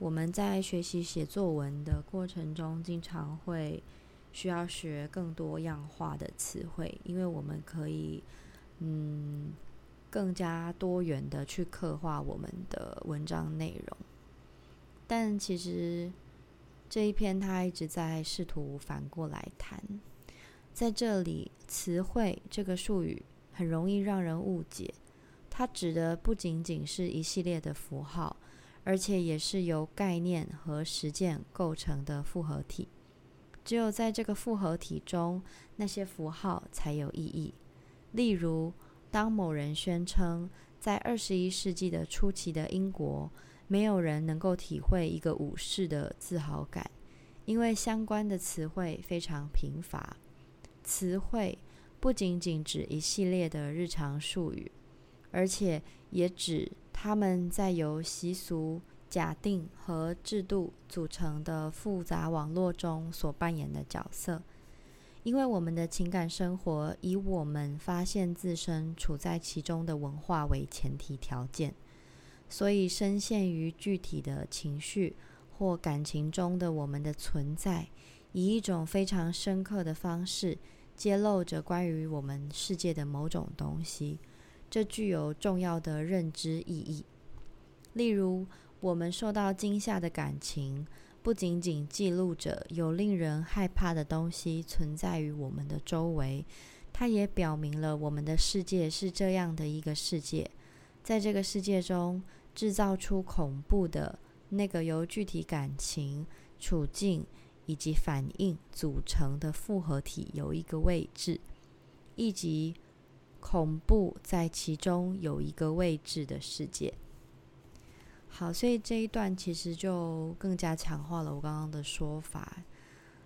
我们在学习写作文的过程中，经常会需要学更多样化的词汇，因为我们可以嗯更加多元的去刻画我们的文章内容。但其实这一篇他一直在试图反过来谈，在这里“词汇”这个术语很容易让人误解，它指的不仅仅是一系列的符号。而且也是由概念和实践构成的复合体。只有在这个复合体中，那些符号才有意义。例如，当某人宣称在二十一世纪的初期的英国，没有人能够体会一个武士的自豪感，因为相关的词汇非常贫乏。词汇不仅仅指一系列的日常术语，而且也指。他们在由习俗、假定和制度组成的复杂网络中所扮演的角色，因为我们的情感生活以我们发现自身处在其中的文化为前提条件，所以深陷于具体的情绪或感情中的我们的存在，以一种非常深刻的方式揭露着关于我们世界的某种东西。这具有重要的认知意义。例如，我们受到惊吓的感情，不仅仅记录着有令人害怕的东西存在于我们的周围，它也表明了我们的世界是这样的一个世界。在这个世界中，制造出恐怖的那个由具体感情、处境以及反应组成的复合体有一个位置，以及。恐怖在其中有一个位置的世界。好，所以这一段其实就更加强化了我刚刚的说法。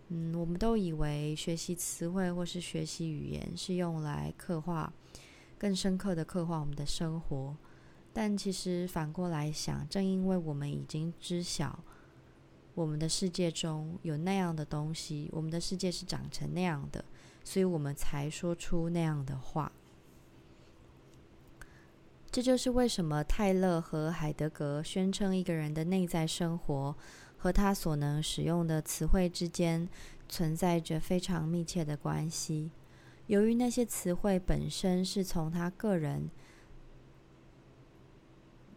嗯，我们都以为学习词汇或是学习语言是用来刻画更深刻的刻画我们的生活，但其实反过来想，正因为我们已经知晓我们的世界中有那样的东西，我们的世界是长成那样的，所以我们才说出那样的话。这就是为什么泰勒和海德格宣称一个人的内在生活和他所能使用的词汇之间存在着非常密切的关系。由于那些词汇本身是从他个人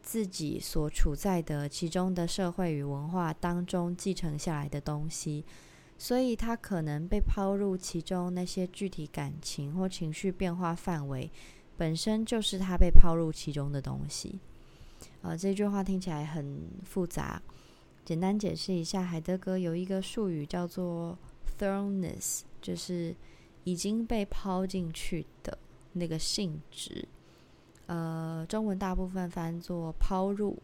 自己所处在的其中的社会与文化当中继承下来的东西，所以他可能被抛入其中那些具体感情或情绪变化范围。本身就是他被抛入其中的东西。啊，这句话听起来很复杂。简单解释一下，海德格有一个术语叫做 “thrownness”，就是已经被抛进去的那个性质。呃，中文大部分翻作“抛入”。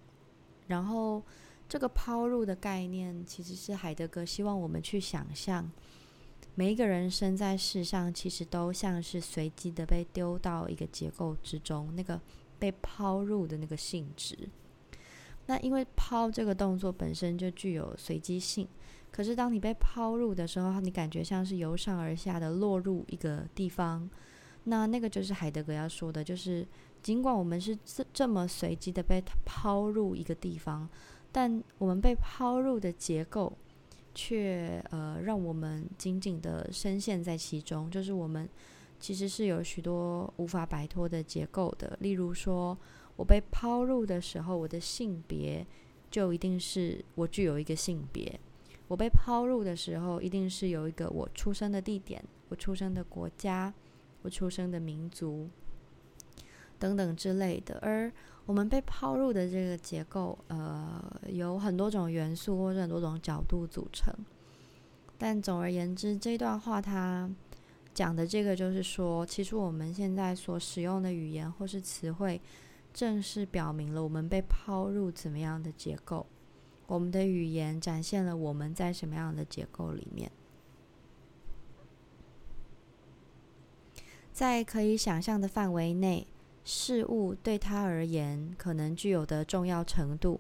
然后，这个抛入的概念，其实是海德格希望我们去想象。每一个人生在世上，其实都像是随机的被丢到一个结构之中，那个被抛入的那个性质。那因为抛这个动作本身就具有随机性，可是当你被抛入的时候，你感觉像是由上而下的落入一个地方。那那个就是海德格要说的，就是尽管我们是这这么随机的被抛入一个地方，但我们被抛入的结构。却呃，让我们紧紧的深陷在其中。就是我们其实是有许多无法摆脱的结构的。例如说，我被抛入的时候，我的性别就一定是我具有一个性别。我被抛入的时候，一定是有一个我出生的地点、我出生的国家、我出生的民族等等之类的。而我们被抛入的这个结构，呃，有很多种元素或者很多种角度组成。但总而言之，这段话它讲的这个就是说，其实我们现在所使用的语言或是词汇，正是表明了我们被抛入怎么样的结构，我们的语言展现了我们在什么样的结构里面。在可以想象的范围内，事物对他而言可能具有的重要程度，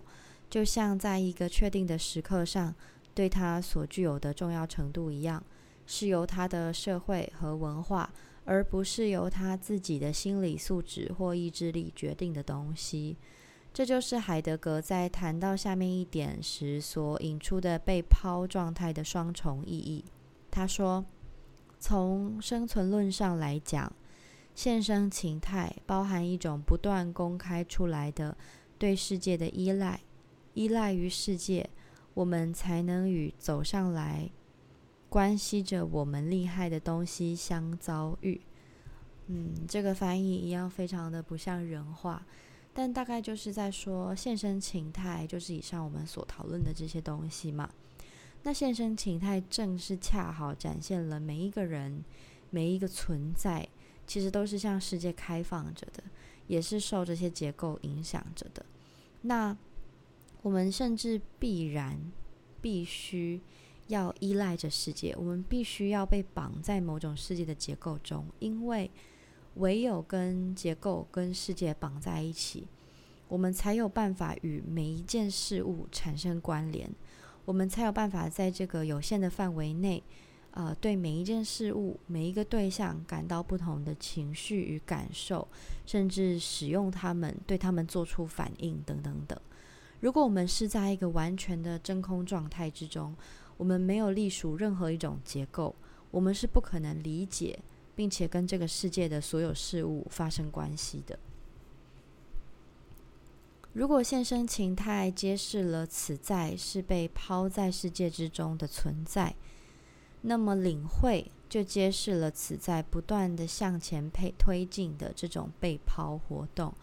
就像在一个确定的时刻上对他所具有的重要程度一样，是由他的社会和文化。而不是由他自己的心理素质或意志力决定的东西，这就是海德格在谈到下面一点时所引出的被抛状态的双重意义。他说：“从生存论上来讲，现身情态包含一种不断公开出来的对世界的依赖，依赖于世界，我们才能与走上来。”关系着我们厉害的东西相遭遇，嗯，这个翻译一样非常的不像人话，但大概就是在说现身情态就是以上我们所讨论的这些东西嘛。那现身情态正是恰好展现了每一个人每一个存在其实都是向世界开放着的，也是受这些结构影响着的。那我们甚至必然必须。要依赖着世界，我们必须要被绑在某种世界的结构中，因为唯有跟结构、跟世界绑在一起，我们才有办法与每一件事物产生关联，我们才有办法在这个有限的范围内，呃，对每一件事物、每一个对象感到不同的情绪与感受，甚至使用它们，对他们做出反应等等等。如果我们是在一个完全的真空状态之中，我们没有隶属任何一种结构，我们是不可能理解并且跟这个世界的所有事物发生关系的。如果现身情态揭示了此在是被抛在世界之中的存在，那么领会就揭示了此在不断的向前配推进的这种被抛活动，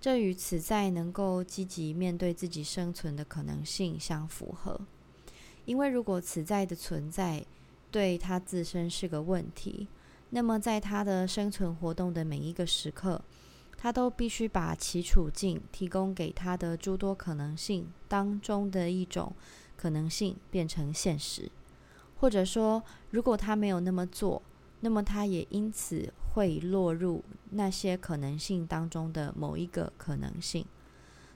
这与此在能够积极面对自己生存的可能性相符合。因为如果此在的存在对他自身是个问题，那么在他的生存活动的每一个时刻，他都必须把其处境提供给他的诸多可能性当中的一种可能性变成现实，或者说，如果他没有那么做，那么他也因此会落入那些可能性当中的某一个可能性，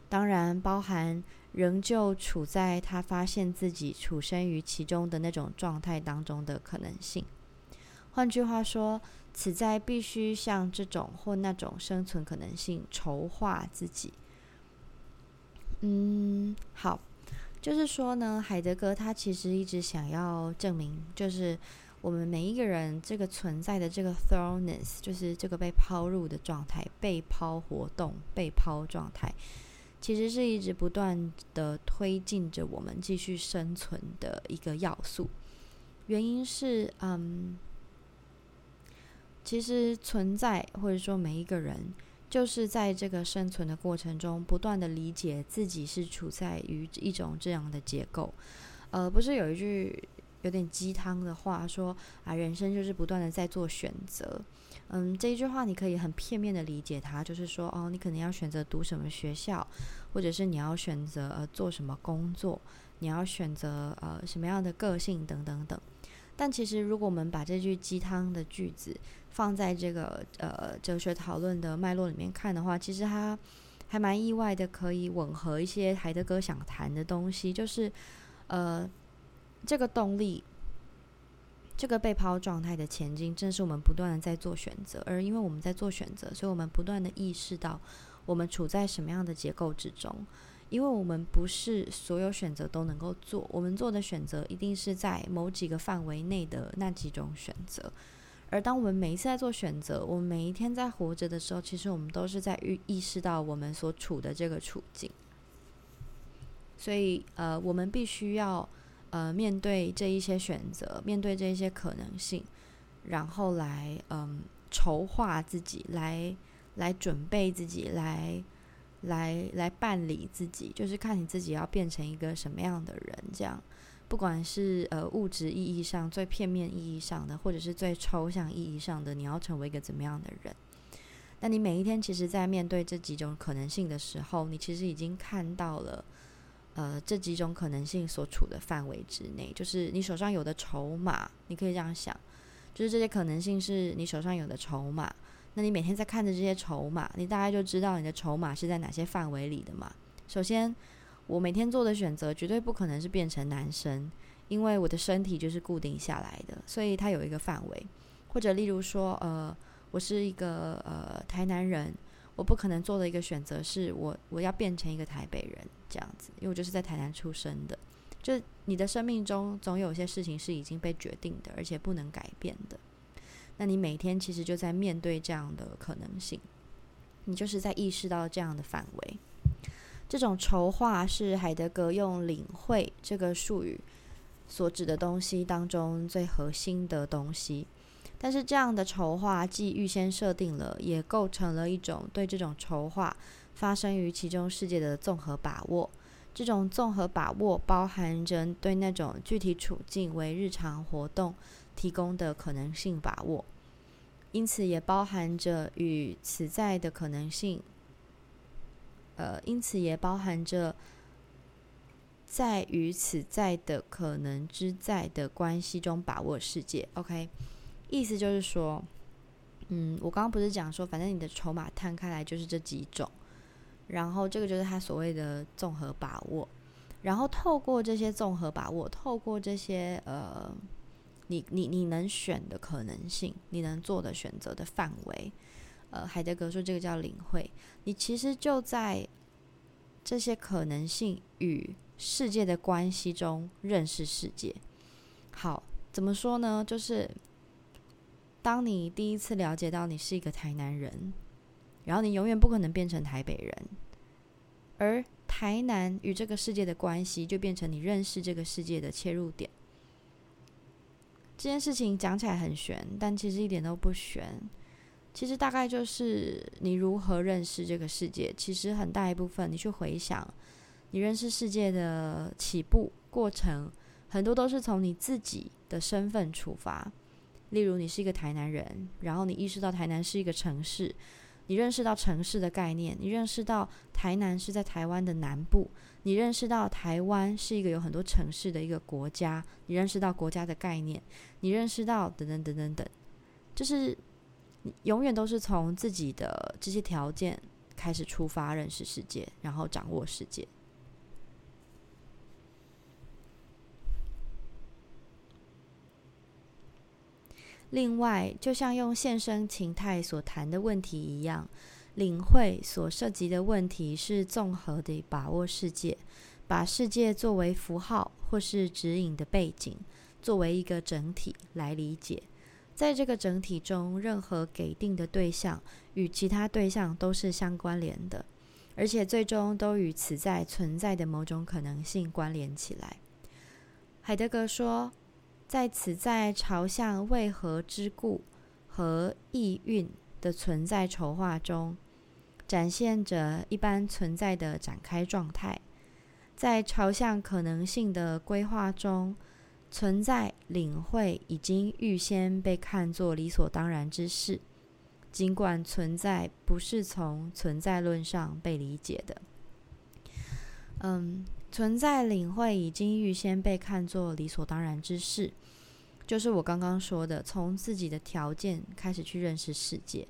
当然包含。仍旧处在他发现自己处身于其中的那种状态当中的可能性。换句话说，此在必须向这种或那种生存可能性筹划自己。嗯，好，就是说呢，海德格他其实一直想要证明，就是我们每一个人这个存在的这个 thrownness，就是这个被抛入的状态、被抛活动、被抛状态。其实是一直不断的推进着我们继续生存的一个要素。原因是，嗯，其实存在或者说每一个人，就是在这个生存的过程中，不断的理解自己是处在于一种这样的结构。呃，不是有一句有点鸡汤的话说啊，人生就是不断的在做选择。嗯，这一句话你可以很片面的理解它，就是说，哦，你可能要选择读什么学校，或者是你要选择呃做什么工作，你要选择呃什么样的个性等等等。但其实，如果我们把这句鸡汤的句子放在这个呃哲学讨论的脉络里面看的话，其实它还蛮意外的，可以吻合一些海德格想谈的东西，就是呃这个动力。这个被抛状态的前进，正是我们不断的在做选择，而因为我们在做选择，所以我们不断的意识到我们处在什么样的结构之中。因为我们不是所有选择都能够做，我们做的选择一定是在某几个范围内的那几种选择。而当我们每一次在做选择，我们每一天在活着的时候，其实我们都是在意意识到我们所处的这个处境。所以，呃，我们必须要。呃，面对这一些选择，面对这一些可能性，然后来嗯筹划自己，来来准备自己，来来来办理自己，就是看你自己要变成一个什么样的人。这样，不管是呃物质意义上最片面意义上的，或者是最抽象意义上的，你要成为一个怎么样的人？那你每一天其实，在面对这几种可能性的时候，你其实已经看到了，呃，这几种可能性所处的范围之内，就是你手上有的筹码，你可以这样想，就是这些可能性是你手上有的筹码。那你每天在看着这些筹码，你大概就知道你的筹码是在哪些范围里的嘛。首先，我每天做的选择绝对不可能是变成男生，因为我的身体就是固定下来的，所以它有一个范围。或者例如说，呃。我是一个呃台南人，我不可能做的一个选择是我我要变成一个台北人这样子，因为我就是在台南出生的。就你的生命中总有些事情是已经被决定的，而且不能改变的。那你每天其实就在面对这样的可能性，你就是在意识到这样的范围。这种筹划是海德格用领会这个术语所指的东西当中最核心的东西。但是这样的筹划既预先设定了，也构成了一种对这种筹划发生于其中世界的综合把握。这种综合把握包含着对那种具体处境为日常活动提供的可能性把握，因此也包含着与此在的可能性。呃，因此也包含着在与此在的可能之在的关系中把握世界。OK。意思就是说，嗯，我刚刚不是讲说，反正你的筹码摊开来就是这几种，然后这个就是他所谓的综合把握，然后透过这些综合把握，透过这些呃，你你你能选的可能性，你能做的选择的范围，呃，海德格说这个叫领会，你其实就在这些可能性与世界的关系中认识世界。好，怎么说呢？就是。当你第一次了解到你是一个台南人，然后你永远不可能变成台北人，而台南与这个世界的关系就变成你认识这个世界的切入点。这件事情讲起来很玄，但其实一点都不玄。其实大概就是你如何认识这个世界。其实很大一部分，你去回想你认识世界的起步过程，很多都是从你自己的身份出发。例如，你是一个台南人，然后你意识到台南是一个城市，你认识到城市的概念，你认识到台南是在台湾的南部，你认识到台湾是一个有很多城市的一个国家，你认识到国家的概念，你认识到等等等等等，就是永远都是从自己的这些条件开始出发认识世界，然后掌握世界。另外，就像用现身情态所谈的问题一样，领会所涉及的问题是综合的把握世界，把世界作为符号或是指引的背景，作为一个整体来理解。在这个整体中，任何给定的对象与其他对象都是相关联的，而且最终都与此在存在的某种可能性关联起来。海德格说。在此，在朝向为何之故和意蕴的存在筹划中，展现着一般存在的展开状态。在朝向可能性的规划中，存在领会已经预先被看作理所当然之事，尽管存在不是从存在论上被理解的。嗯。存在领会已经预先被看作理所当然之事，就是我刚刚说的，从自己的条件开始去认识世界。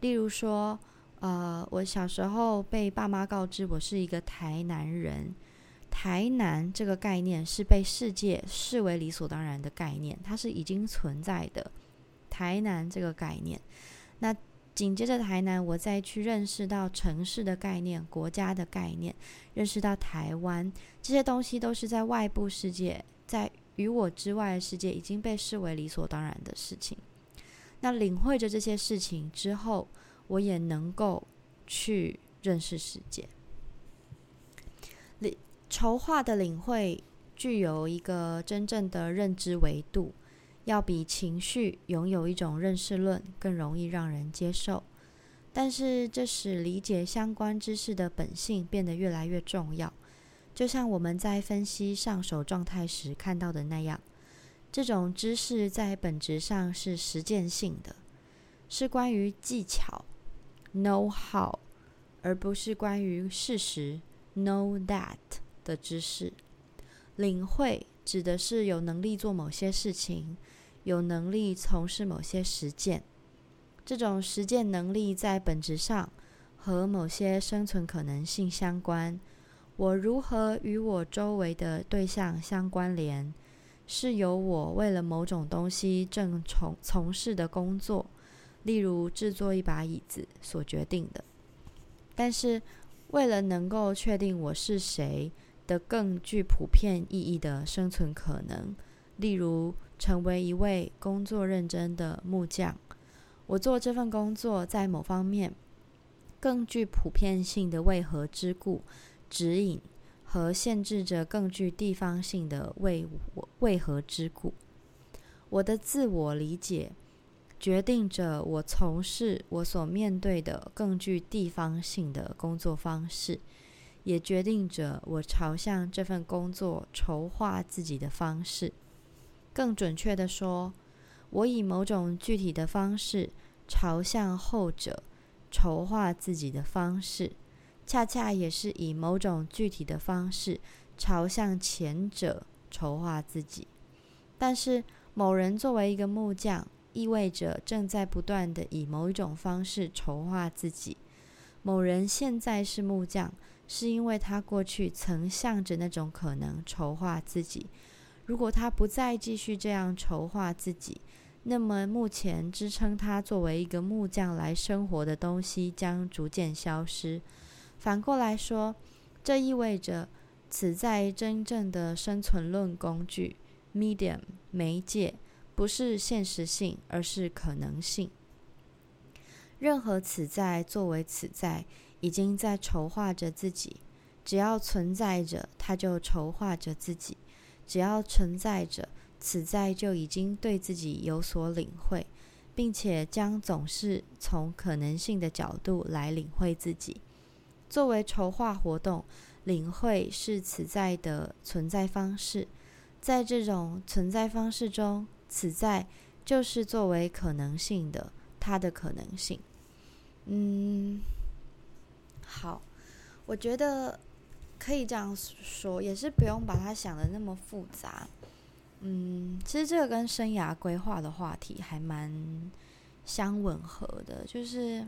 例如说，呃，我小时候被爸妈告知我是一个台南人，台南这个概念是被世界视为理所当然的概念，它是已经存在的。台南这个概念，那。紧接着台南，我再去认识到城市的概念、国家的概念，认识到台湾这些东西都是在外部世界，在与我之外的世界已经被视为理所当然的事情。那领会着这些事情之后，我也能够去认识世界。领筹划的领会具有一个真正的认知维度。要比情绪拥有一种认识论更容易让人接受，但是这使理解相关知识的本性变得越来越重要。就像我们在分析上手状态时看到的那样，这种知识在本质上是实践性的，是关于技巧，know how，而不是关于事实 know that 的知识。领会指的是有能力做某些事情，有能力从事某些实践。这种实践能力在本质上和某些生存可能性相关。我如何与我周围的对象相关联，是由我为了某种东西正从从事的工作，例如制作一把椅子所决定的。但是，为了能够确定我是谁。的更具普遍意义的生存可能，例如成为一位工作认真的木匠。我做这份工作在某方面更具普遍性的为何之故，指引和限制着更具地方性的为为何之故。我的自我理解决定着我从事我所面对的更具地方性的工作方式。也决定着我朝向这份工作筹划自己的方式。更准确的说，我以某种具体的方式朝向后者筹划自己的方式，恰恰也是以某种具体的方式朝向前者筹划自己。但是，某人作为一个木匠，意味着正在不断的以某一种方式筹划自己。某人现在是木匠。是因为他过去曾向着那种可能筹划自己。如果他不再继续这样筹划自己，那么目前支撑他作为一个木匠来生活的东西将逐渐消失。反过来说，这意味着此在真正的生存论工具 （medium 媒介）不是现实性，而是可能性。任何此在作为此在。已经在筹划着自己，只要存在着，它就筹划着自己；只要存在着，此在就已经对自己有所领会，并且将总是从可能性的角度来领会自己。作为筹划活动，领会是此在的存在方式。在这种存在方式中，此在就是作为可能性的它的可能性。嗯。好，我觉得可以这样说，也是不用把它想的那么复杂。嗯，其实这个跟生涯规划的话题还蛮相吻合的，就是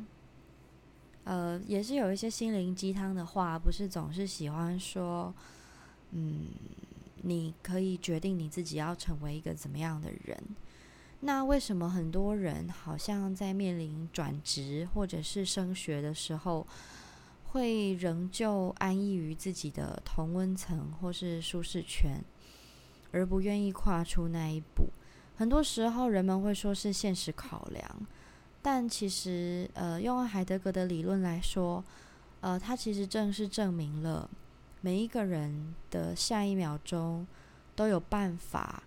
呃，也是有一些心灵鸡汤的话，不是总是喜欢说，嗯，你可以决定你自己要成为一个怎么样的人。那为什么很多人好像在面临转职或者是升学的时候？会仍旧安逸于自己的同温层或是舒适圈，而不愿意跨出那一步。很多时候，人们会说是现实考量，但其实，呃，用海德格的理论来说，呃，他其实正是证明了每一个人的下一秒钟都有办法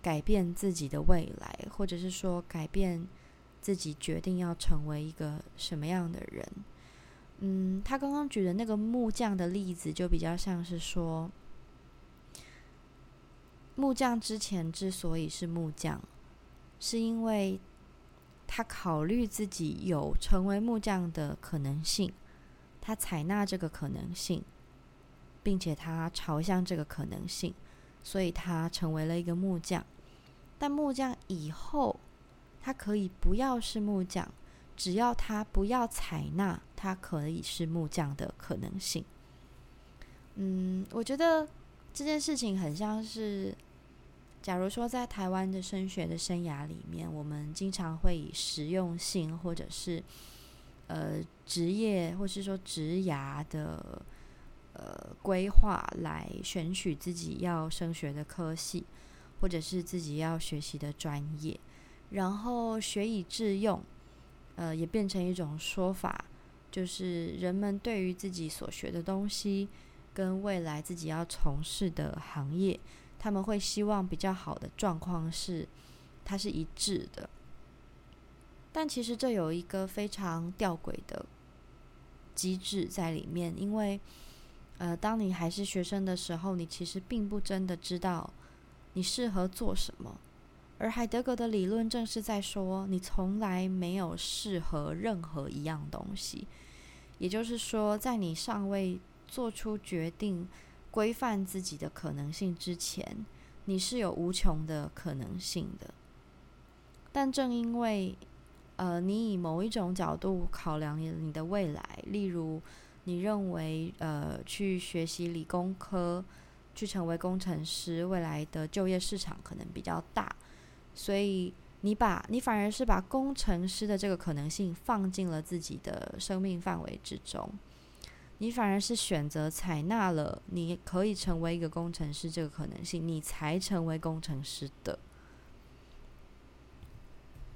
改变自己的未来，或者是说改变。自己决定要成为一个什么样的人，嗯，他刚刚举的那个木匠的例子，就比较像是说，木匠之前之所以是木匠，是因为他考虑自己有成为木匠的可能性，他采纳这个可能性，并且他朝向这个可能性，所以他成为了一个木匠。但木匠以后。他可以不要是木匠，只要他不要采纳他可以是木匠的可能性。嗯，我觉得这件事情很像是，假如说在台湾的升学的生涯里面，我们经常会以实用性或者是呃职业或是说职涯的呃规划来选取自己要升学的科系，或者是自己要学习的专业。然后学以致用，呃，也变成一种说法，就是人们对于自己所学的东西跟未来自己要从事的行业，他们会希望比较好的状况是它是一致的。但其实这有一个非常吊诡的机制在里面，因为呃，当你还是学生的时候，你其实并不真的知道你适合做什么。而海德格的理论正是在说，你从来没有适合任何一样东西。也就是说，在你尚未做出决定、规范自己的可能性之前，你是有无穷的可能性的。但正因为，呃，你以某一种角度考量你的未来，例如你认为，呃，去学习理工科，去成为工程师，未来的就业市场可能比较大，所以。你把你反而是把工程师的这个可能性放进了自己的生命范围之中，你反而是选择采纳了你可以成为一个工程师这个可能性，你才成为工程师的。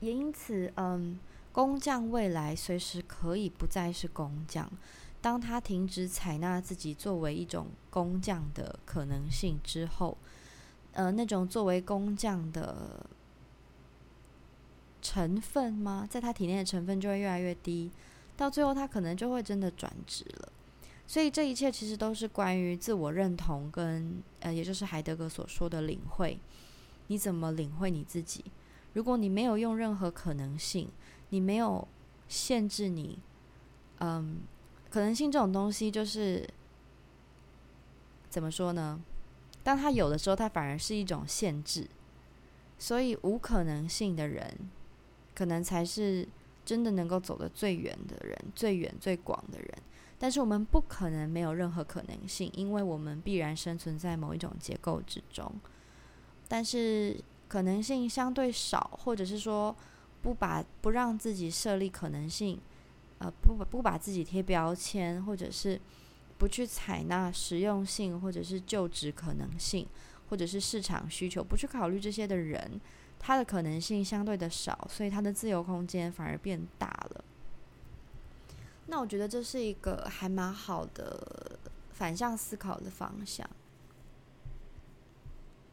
也因此，嗯，工匠未来随时可以不再是工匠，当他停止采纳自己作为一种工匠的可能性之后，呃，那种作为工匠的。成分吗？在他体内的成分就会越来越低，到最后他可能就会真的转职了。所以这一切其实都是关于自我认同跟呃，也就是海德格所说的领会。你怎么领会你自己？如果你没有用任何可能性，你没有限制你，嗯，可能性这种东西就是怎么说呢？当他有的时候，它反而是一种限制。所以无可能性的人。可能才是真的能够走得最远的人，最远最广的人。但是我们不可能没有任何可能性，因为我们必然生存在某一种结构之中。但是可能性相对少，或者是说不把不让自己设立可能性，呃，不不把自己贴标签，或者是不去采纳实用性，或者是就职可能性，或者是市场需求，不去考虑这些的人。它的可能性相对的少，所以它的自由空间反而变大了。那我觉得这是一个还蛮好的反向思考的方向。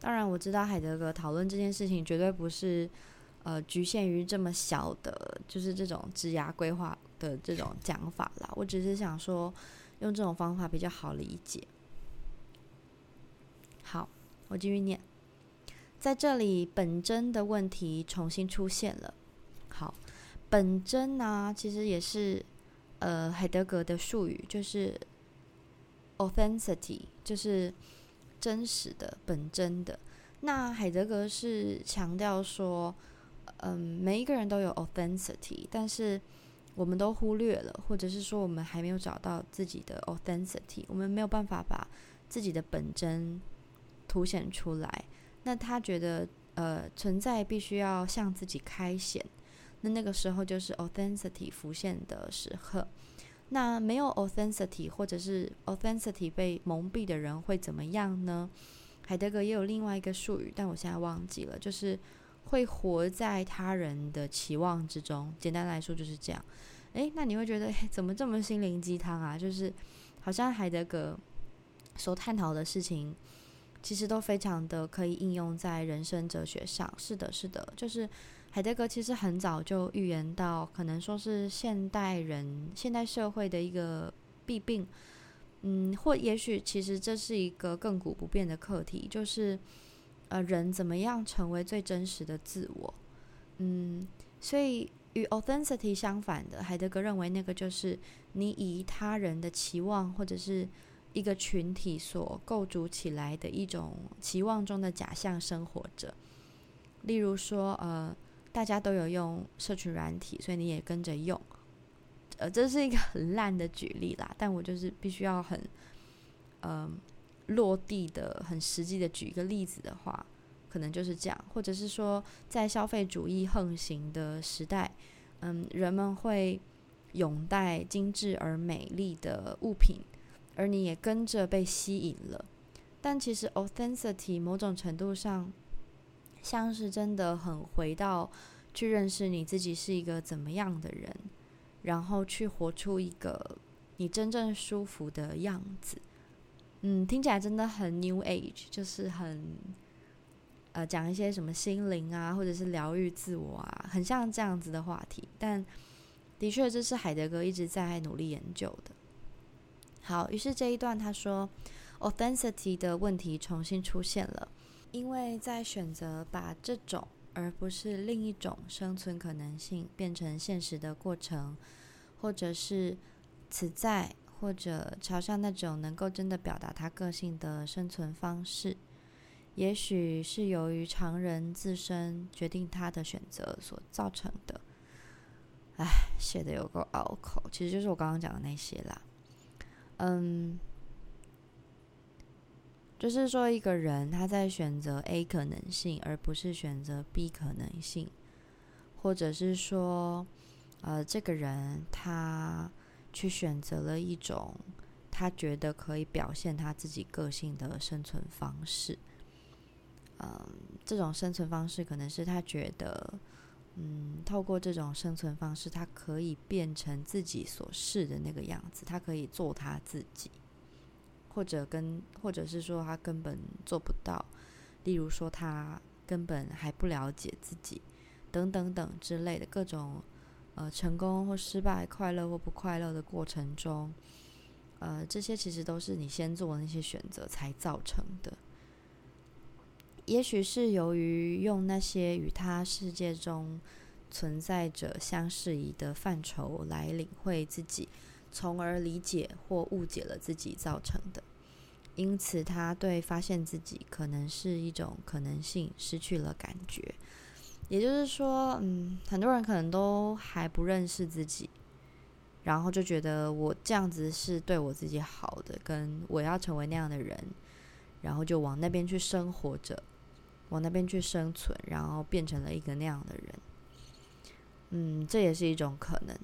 当然，我知道海德格讨论这件事情绝对不是呃局限于这么小的，就是这种职涯规划的这种讲法啦。我只是想说，用这种方法比较好理解。好，我继续念。在这里，本真的问题重新出现了。好，本真呢，其实也是呃海德格的术语，就是 authenticity，就是真实的、本真的。那海德格是强调说，嗯，每一个人都有 authenticity，但是我们都忽略了，或者是说我们还没有找到自己的 authenticity，我们没有办法把自己的本真凸显出来。那他觉得，呃，存在必须要向自己开显，那那个时候就是 authenticity 浮现的时刻。那没有 authenticity 或者是 authenticity 被蒙蔽的人会怎么样呢？海德格也有另外一个术语，但我现在忘记了，就是会活在他人的期望之中。简单来说就是这样。诶，那你会觉得怎么这么心灵鸡汤啊？就是好像海德格所探讨的事情。其实都非常的可以应用在人生哲学上。是的，是的，就是海德格其实很早就预言到，可能说是现代人、现代社会的一个弊病。嗯，或也许其实这是一个亘古不变的课题，就是呃，人怎么样成为最真实的自我？嗯，所以与 authenticity 相反的，海德格认为那个就是你以他人的期望或者是。一个群体所构筑起来的一种期望中的假象生活着，例如说，呃，大家都有用社群软体，所以你也跟着用，呃，这是一个很烂的举例啦，但我就是必须要很，嗯，落地的、很实际的举一个例子的话，可能就是这样，或者是说，在消费主义横行的时代，嗯，人们会拥戴精致而美丽的物品。而你也跟着被吸引了，但其实 authenticity 某种程度上像是真的很回到去认识你自己是一个怎么样的人，然后去活出一个你真正舒服的样子。嗯，听起来真的很 new age，就是很呃讲一些什么心灵啊，或者是疗愈自我啊，很像这样子的话题。但的确，这是海德格一直在努力研究的。好，于是这一段他说，authenticity 的问题重新出现了，因为在选择把这种而不是另一种生存可能性变成现实的过程，或者是此在，或者朝向那种能够真的表达他个性的生存方式。也许是由于常人自身决定他的选择所造成的。唉，写的有个拗口，其实就是我刚刚讲的那些啦。嗯，就是说一个人他在选择 A 可能性，而不是选择 B 可能性，或者是说，呃，这个人他去选择了一种他觉得可以表现他自己个性的生存方式。嗯，这种生存方式可能是他觉得，嗯，透过这种生存方式，他可以变成自己所示的那个样子，他可以做他自己，或者跟，或者是说他根本做不到，例如说他根本还不了解自己，等等等之类的各种，呃，成功或失败、快乐或不快乐的过程中，呃，这些其实都是你先做那些选择才造成的。也许是由于用那些与他世界中存在着相适宜的范畴来领会自己，从而理解或误解了自己造成的，因此他对发现自己可能是一种可能性失去了感觉。也就是说，嗯，很多人可能都还不认识自己，然后就觉得我这样子是对我自己好的，跟我要成为那样的人，然后就往那边去生活着。往那边去生存，然后变成了一个那样的人。嗯，这也是一种可能。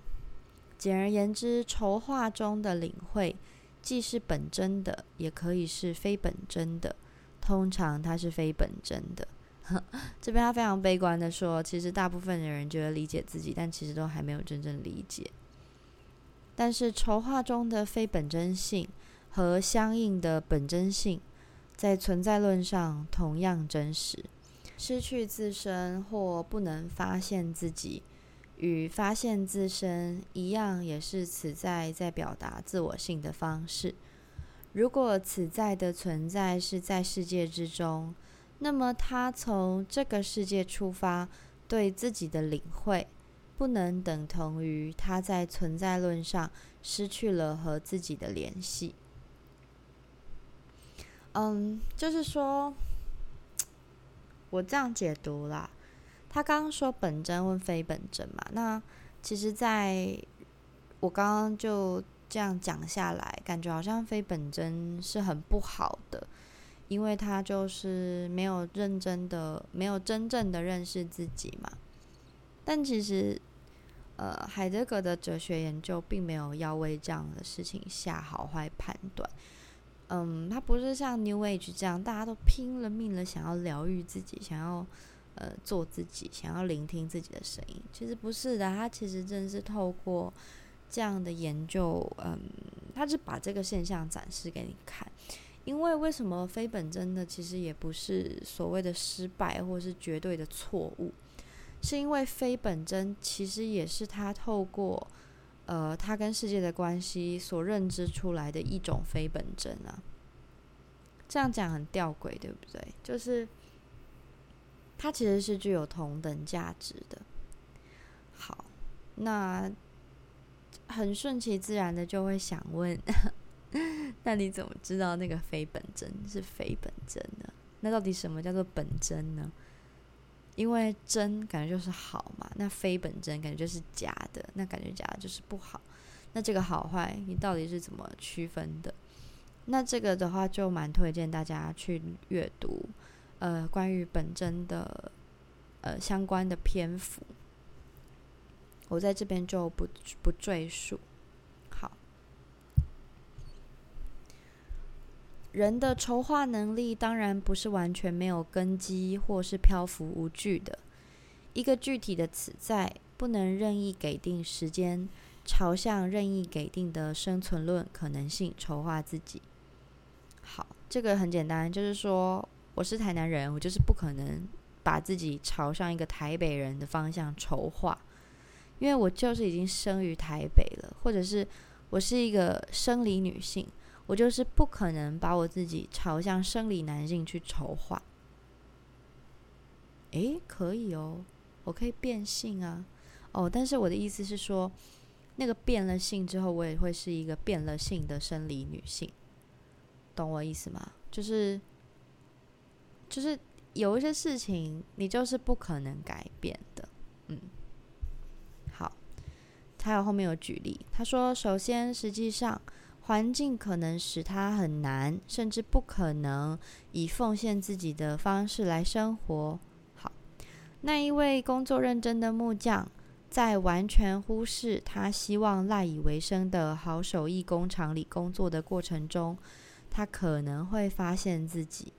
简而言之，筹划中的领会既是本真的，也可以是非本真的。通常它是非本真的。这边他非常悲观的说，其实大部分的人觉得理解自己，但其实都还没有真正理解。但是筹划中的非本真性和相应的本真性。在存在论上同样真实，失去自身或不能发现自己，与发现自身一样，也是此在在表达自我性的方式。如果此在的存在是在世界之中，那么他从这个世界出发对自己的领会，不能等同于他在存在论上失去了和自己的联系。嗯，就是说，我这样解读啦。他刚刚说本真问非本真嘛，那其实在我刚刚就这样讲下来，感觉好像非本真是很不好的，因为他就是没有认真的、没有真正的认识自己嘛。但其实，呃，海德格的哲学研究并没有要为这样的事情下好坏判断。嗯，他不是像 New Age 这样，大家都拼了命了想要疗愈自己，想要呃做自己，想要聆听自己的声音。其实不是的，他其实正是透过这样的研究，嗯，他是把这个现象展示给你看。因为为什么非本真的其实也不是所谓的失败或是绝对的错误，是因为非本真其实也是他透过。呃，他跟世界的关系所认知出来的一种非本真啊，这样讲很吊诡，对不对？就是它其实是具有同等价值的。好，那很顺其自然的就会想问，那你怎么知道那个非本真是非本真呢？那到底什么叫做本真呢？因为真感觉就是好嘛，那非本真感觉就是假的，那感觉假的就是不好。那这个好坏，你到底是怎么区分的？那这个的话，就蛮推荐大家去阅读，呃，关于本真的呃相关的篇幅。我在这边就不不赘述。人的筹划能力当然不是完全没有根基或是漂浮无据的。一个具体的此在不能任意给定时间，朝向任意给定的生存论可能性筹划自己。好，这个很简单，就是说我是台南人，我就是不可能把自己朝向一个台北人的方向筹划，因为我就是已经生于台北了，或者是我是一个生理女性。我就是不可能把我自己朝向生理男性去筹划，诶，可以哦，我可以变性啊。哦，但是我的意思是说，那个变了性之后，我也会是一个变了性的生理女性，懂我意思吗？就是，就是有一些事情，你就是不可能改变的。嗯，好，他有后面有举例，他说，首先，实际上，环境可能使他很难，甚至不可能以奉献自己的方式来生活。好，那一位工作认真的木匠。在完全忽视他希望赖以为生的好手艺工厂里工作的过程中，他可能会发现自己。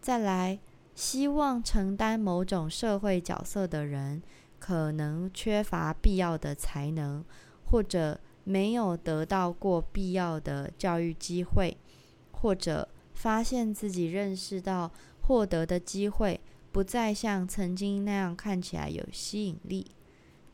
再来，希望承担某种社会角色的人，可能缺乏必要的才能，或者没有得到过必要的教育机会，或者发现自己认识到获得的机会不再像曾经那样看起来有吸引力。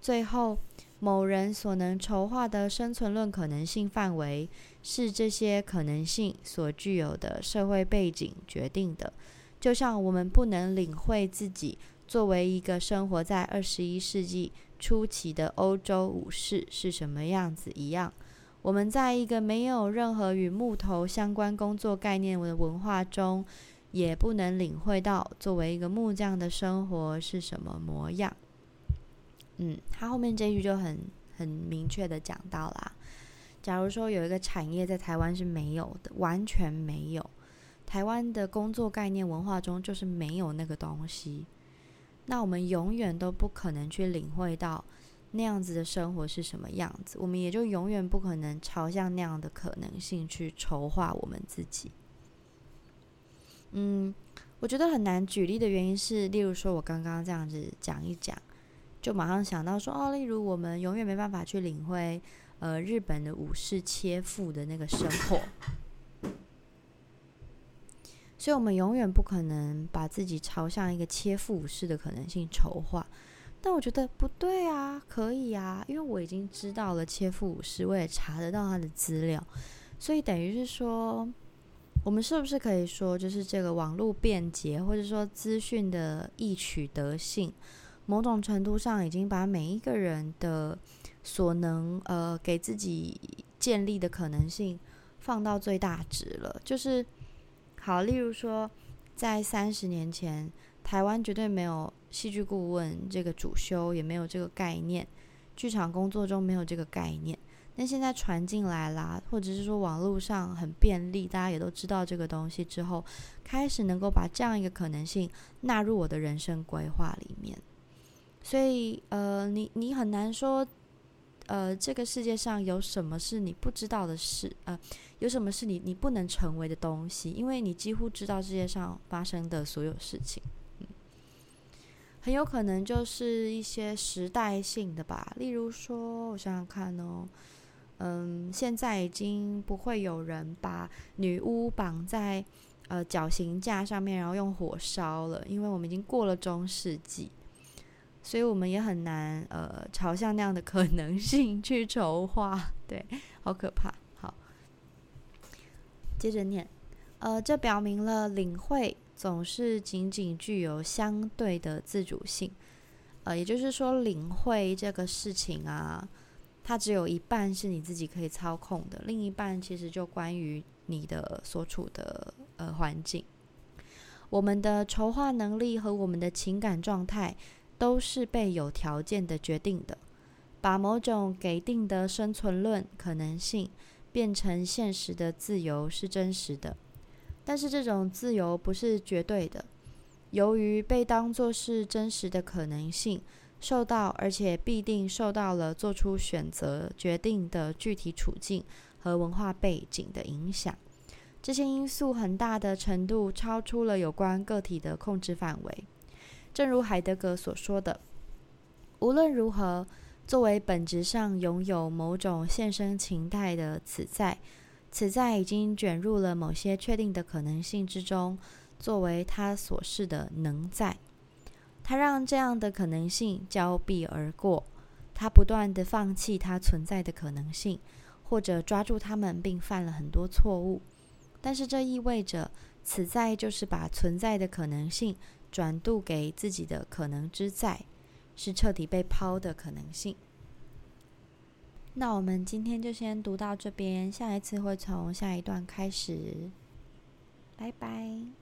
最后，某人所能筹划的生存论可能性范围，是这些可能性所具有的社会背景决定的。就像我们不能领会自己作为一个生活在二十一世纪初期的欧洲武士是什么样子一样，我们在一个没有任何与木头相关工作概念的文化中，也不能领会到作为一个木匠的生活是什么模样。嗯，他后面这句就很很明确的讲到啦。假如说有一个产业在台湾是没有的，完全没有，台湾的工作概念文化中就是没有那个东西，那我们永远都不可能去领会到那样子的生活是什么样子，我们也就永远不可能朝向那样的可能性去筹划我们自己。嗯，我觉得很难举例的原因是，例如说我刚刚这样子讲一讲。就马上想到说，哦，例如我们永远没办法去领会，呃，日本的武士切腹的那个生活，所以我们永远不可能把自己朝向一个切腹武士的可能性筹划。但我觉得不对啊，可以啊，因为我已经知道了切腹武士，我也查得到他的资料，所以等于是说，我们是不是可以说，就是这个网络便捷，或者说资讯的易取得性？某种程度上，已经把每一个人的所能呃给自己建立的可能性放到最大值了。就是好，例如说，在三十年前，台湾绝对没有戏剧顾问这个主修，也没有这个概念，剧场工作中没有这个概念。那现在传进来啦，或者是说网络上很便利，大家也都知道这个东西之后，开始能够把这样一个可能性纳入我的人生规划里面。所以，呃，你你很难说，呃，这个世界上有什么是你不知道的事，呃，有什么是你你不能成为的东西，因为你几乎知道世界上发生的所有事情，嗯，很有可能就是一些时代性的吧。例如说，我想想看哦，嗯，现在已经不会有人把女巫绑在呃绞刑架上面，然后用火烧了，因为我们已经过了中世纪。所以我们也很难，呃，朝向那样的可能性去筹划，对，好可怕。好，接着念，呃，这表明了领会总是仅仅具有相对的自主性，呃，也就是说，领会这个事情啊，它只有一半是你自己可以操控的，另一半其实就关于你的所处的呃环境，我们的筹划能力和我们的情感状态。都是被有条件的决定的，把某种给定的生存论可能性变成现实的自由是真实的，但是这种自由不是绝对的。由于被当作是真实的可能性受到，而且必定受到了做出选择决定的具体处境和文化背景的影响，这些因素很大的程度超出了有关个体的控制范围。正如海德格所说的，无论如何，作为本质上拥有某种现身情态的此在，此在已经卷入了某些确定的可能性之中，作为他所示的能在。他让这样的可能性交臂而过，他不断的放弃他存在的可能性，或者抓住他们并犯了很多错误。但是这意味着，此在就是把存在的可能性。转渡给自己的可能之在，是彻底被抛的可能性。那我们今天就先读到这边，下一次会从下一段开始。拜拜。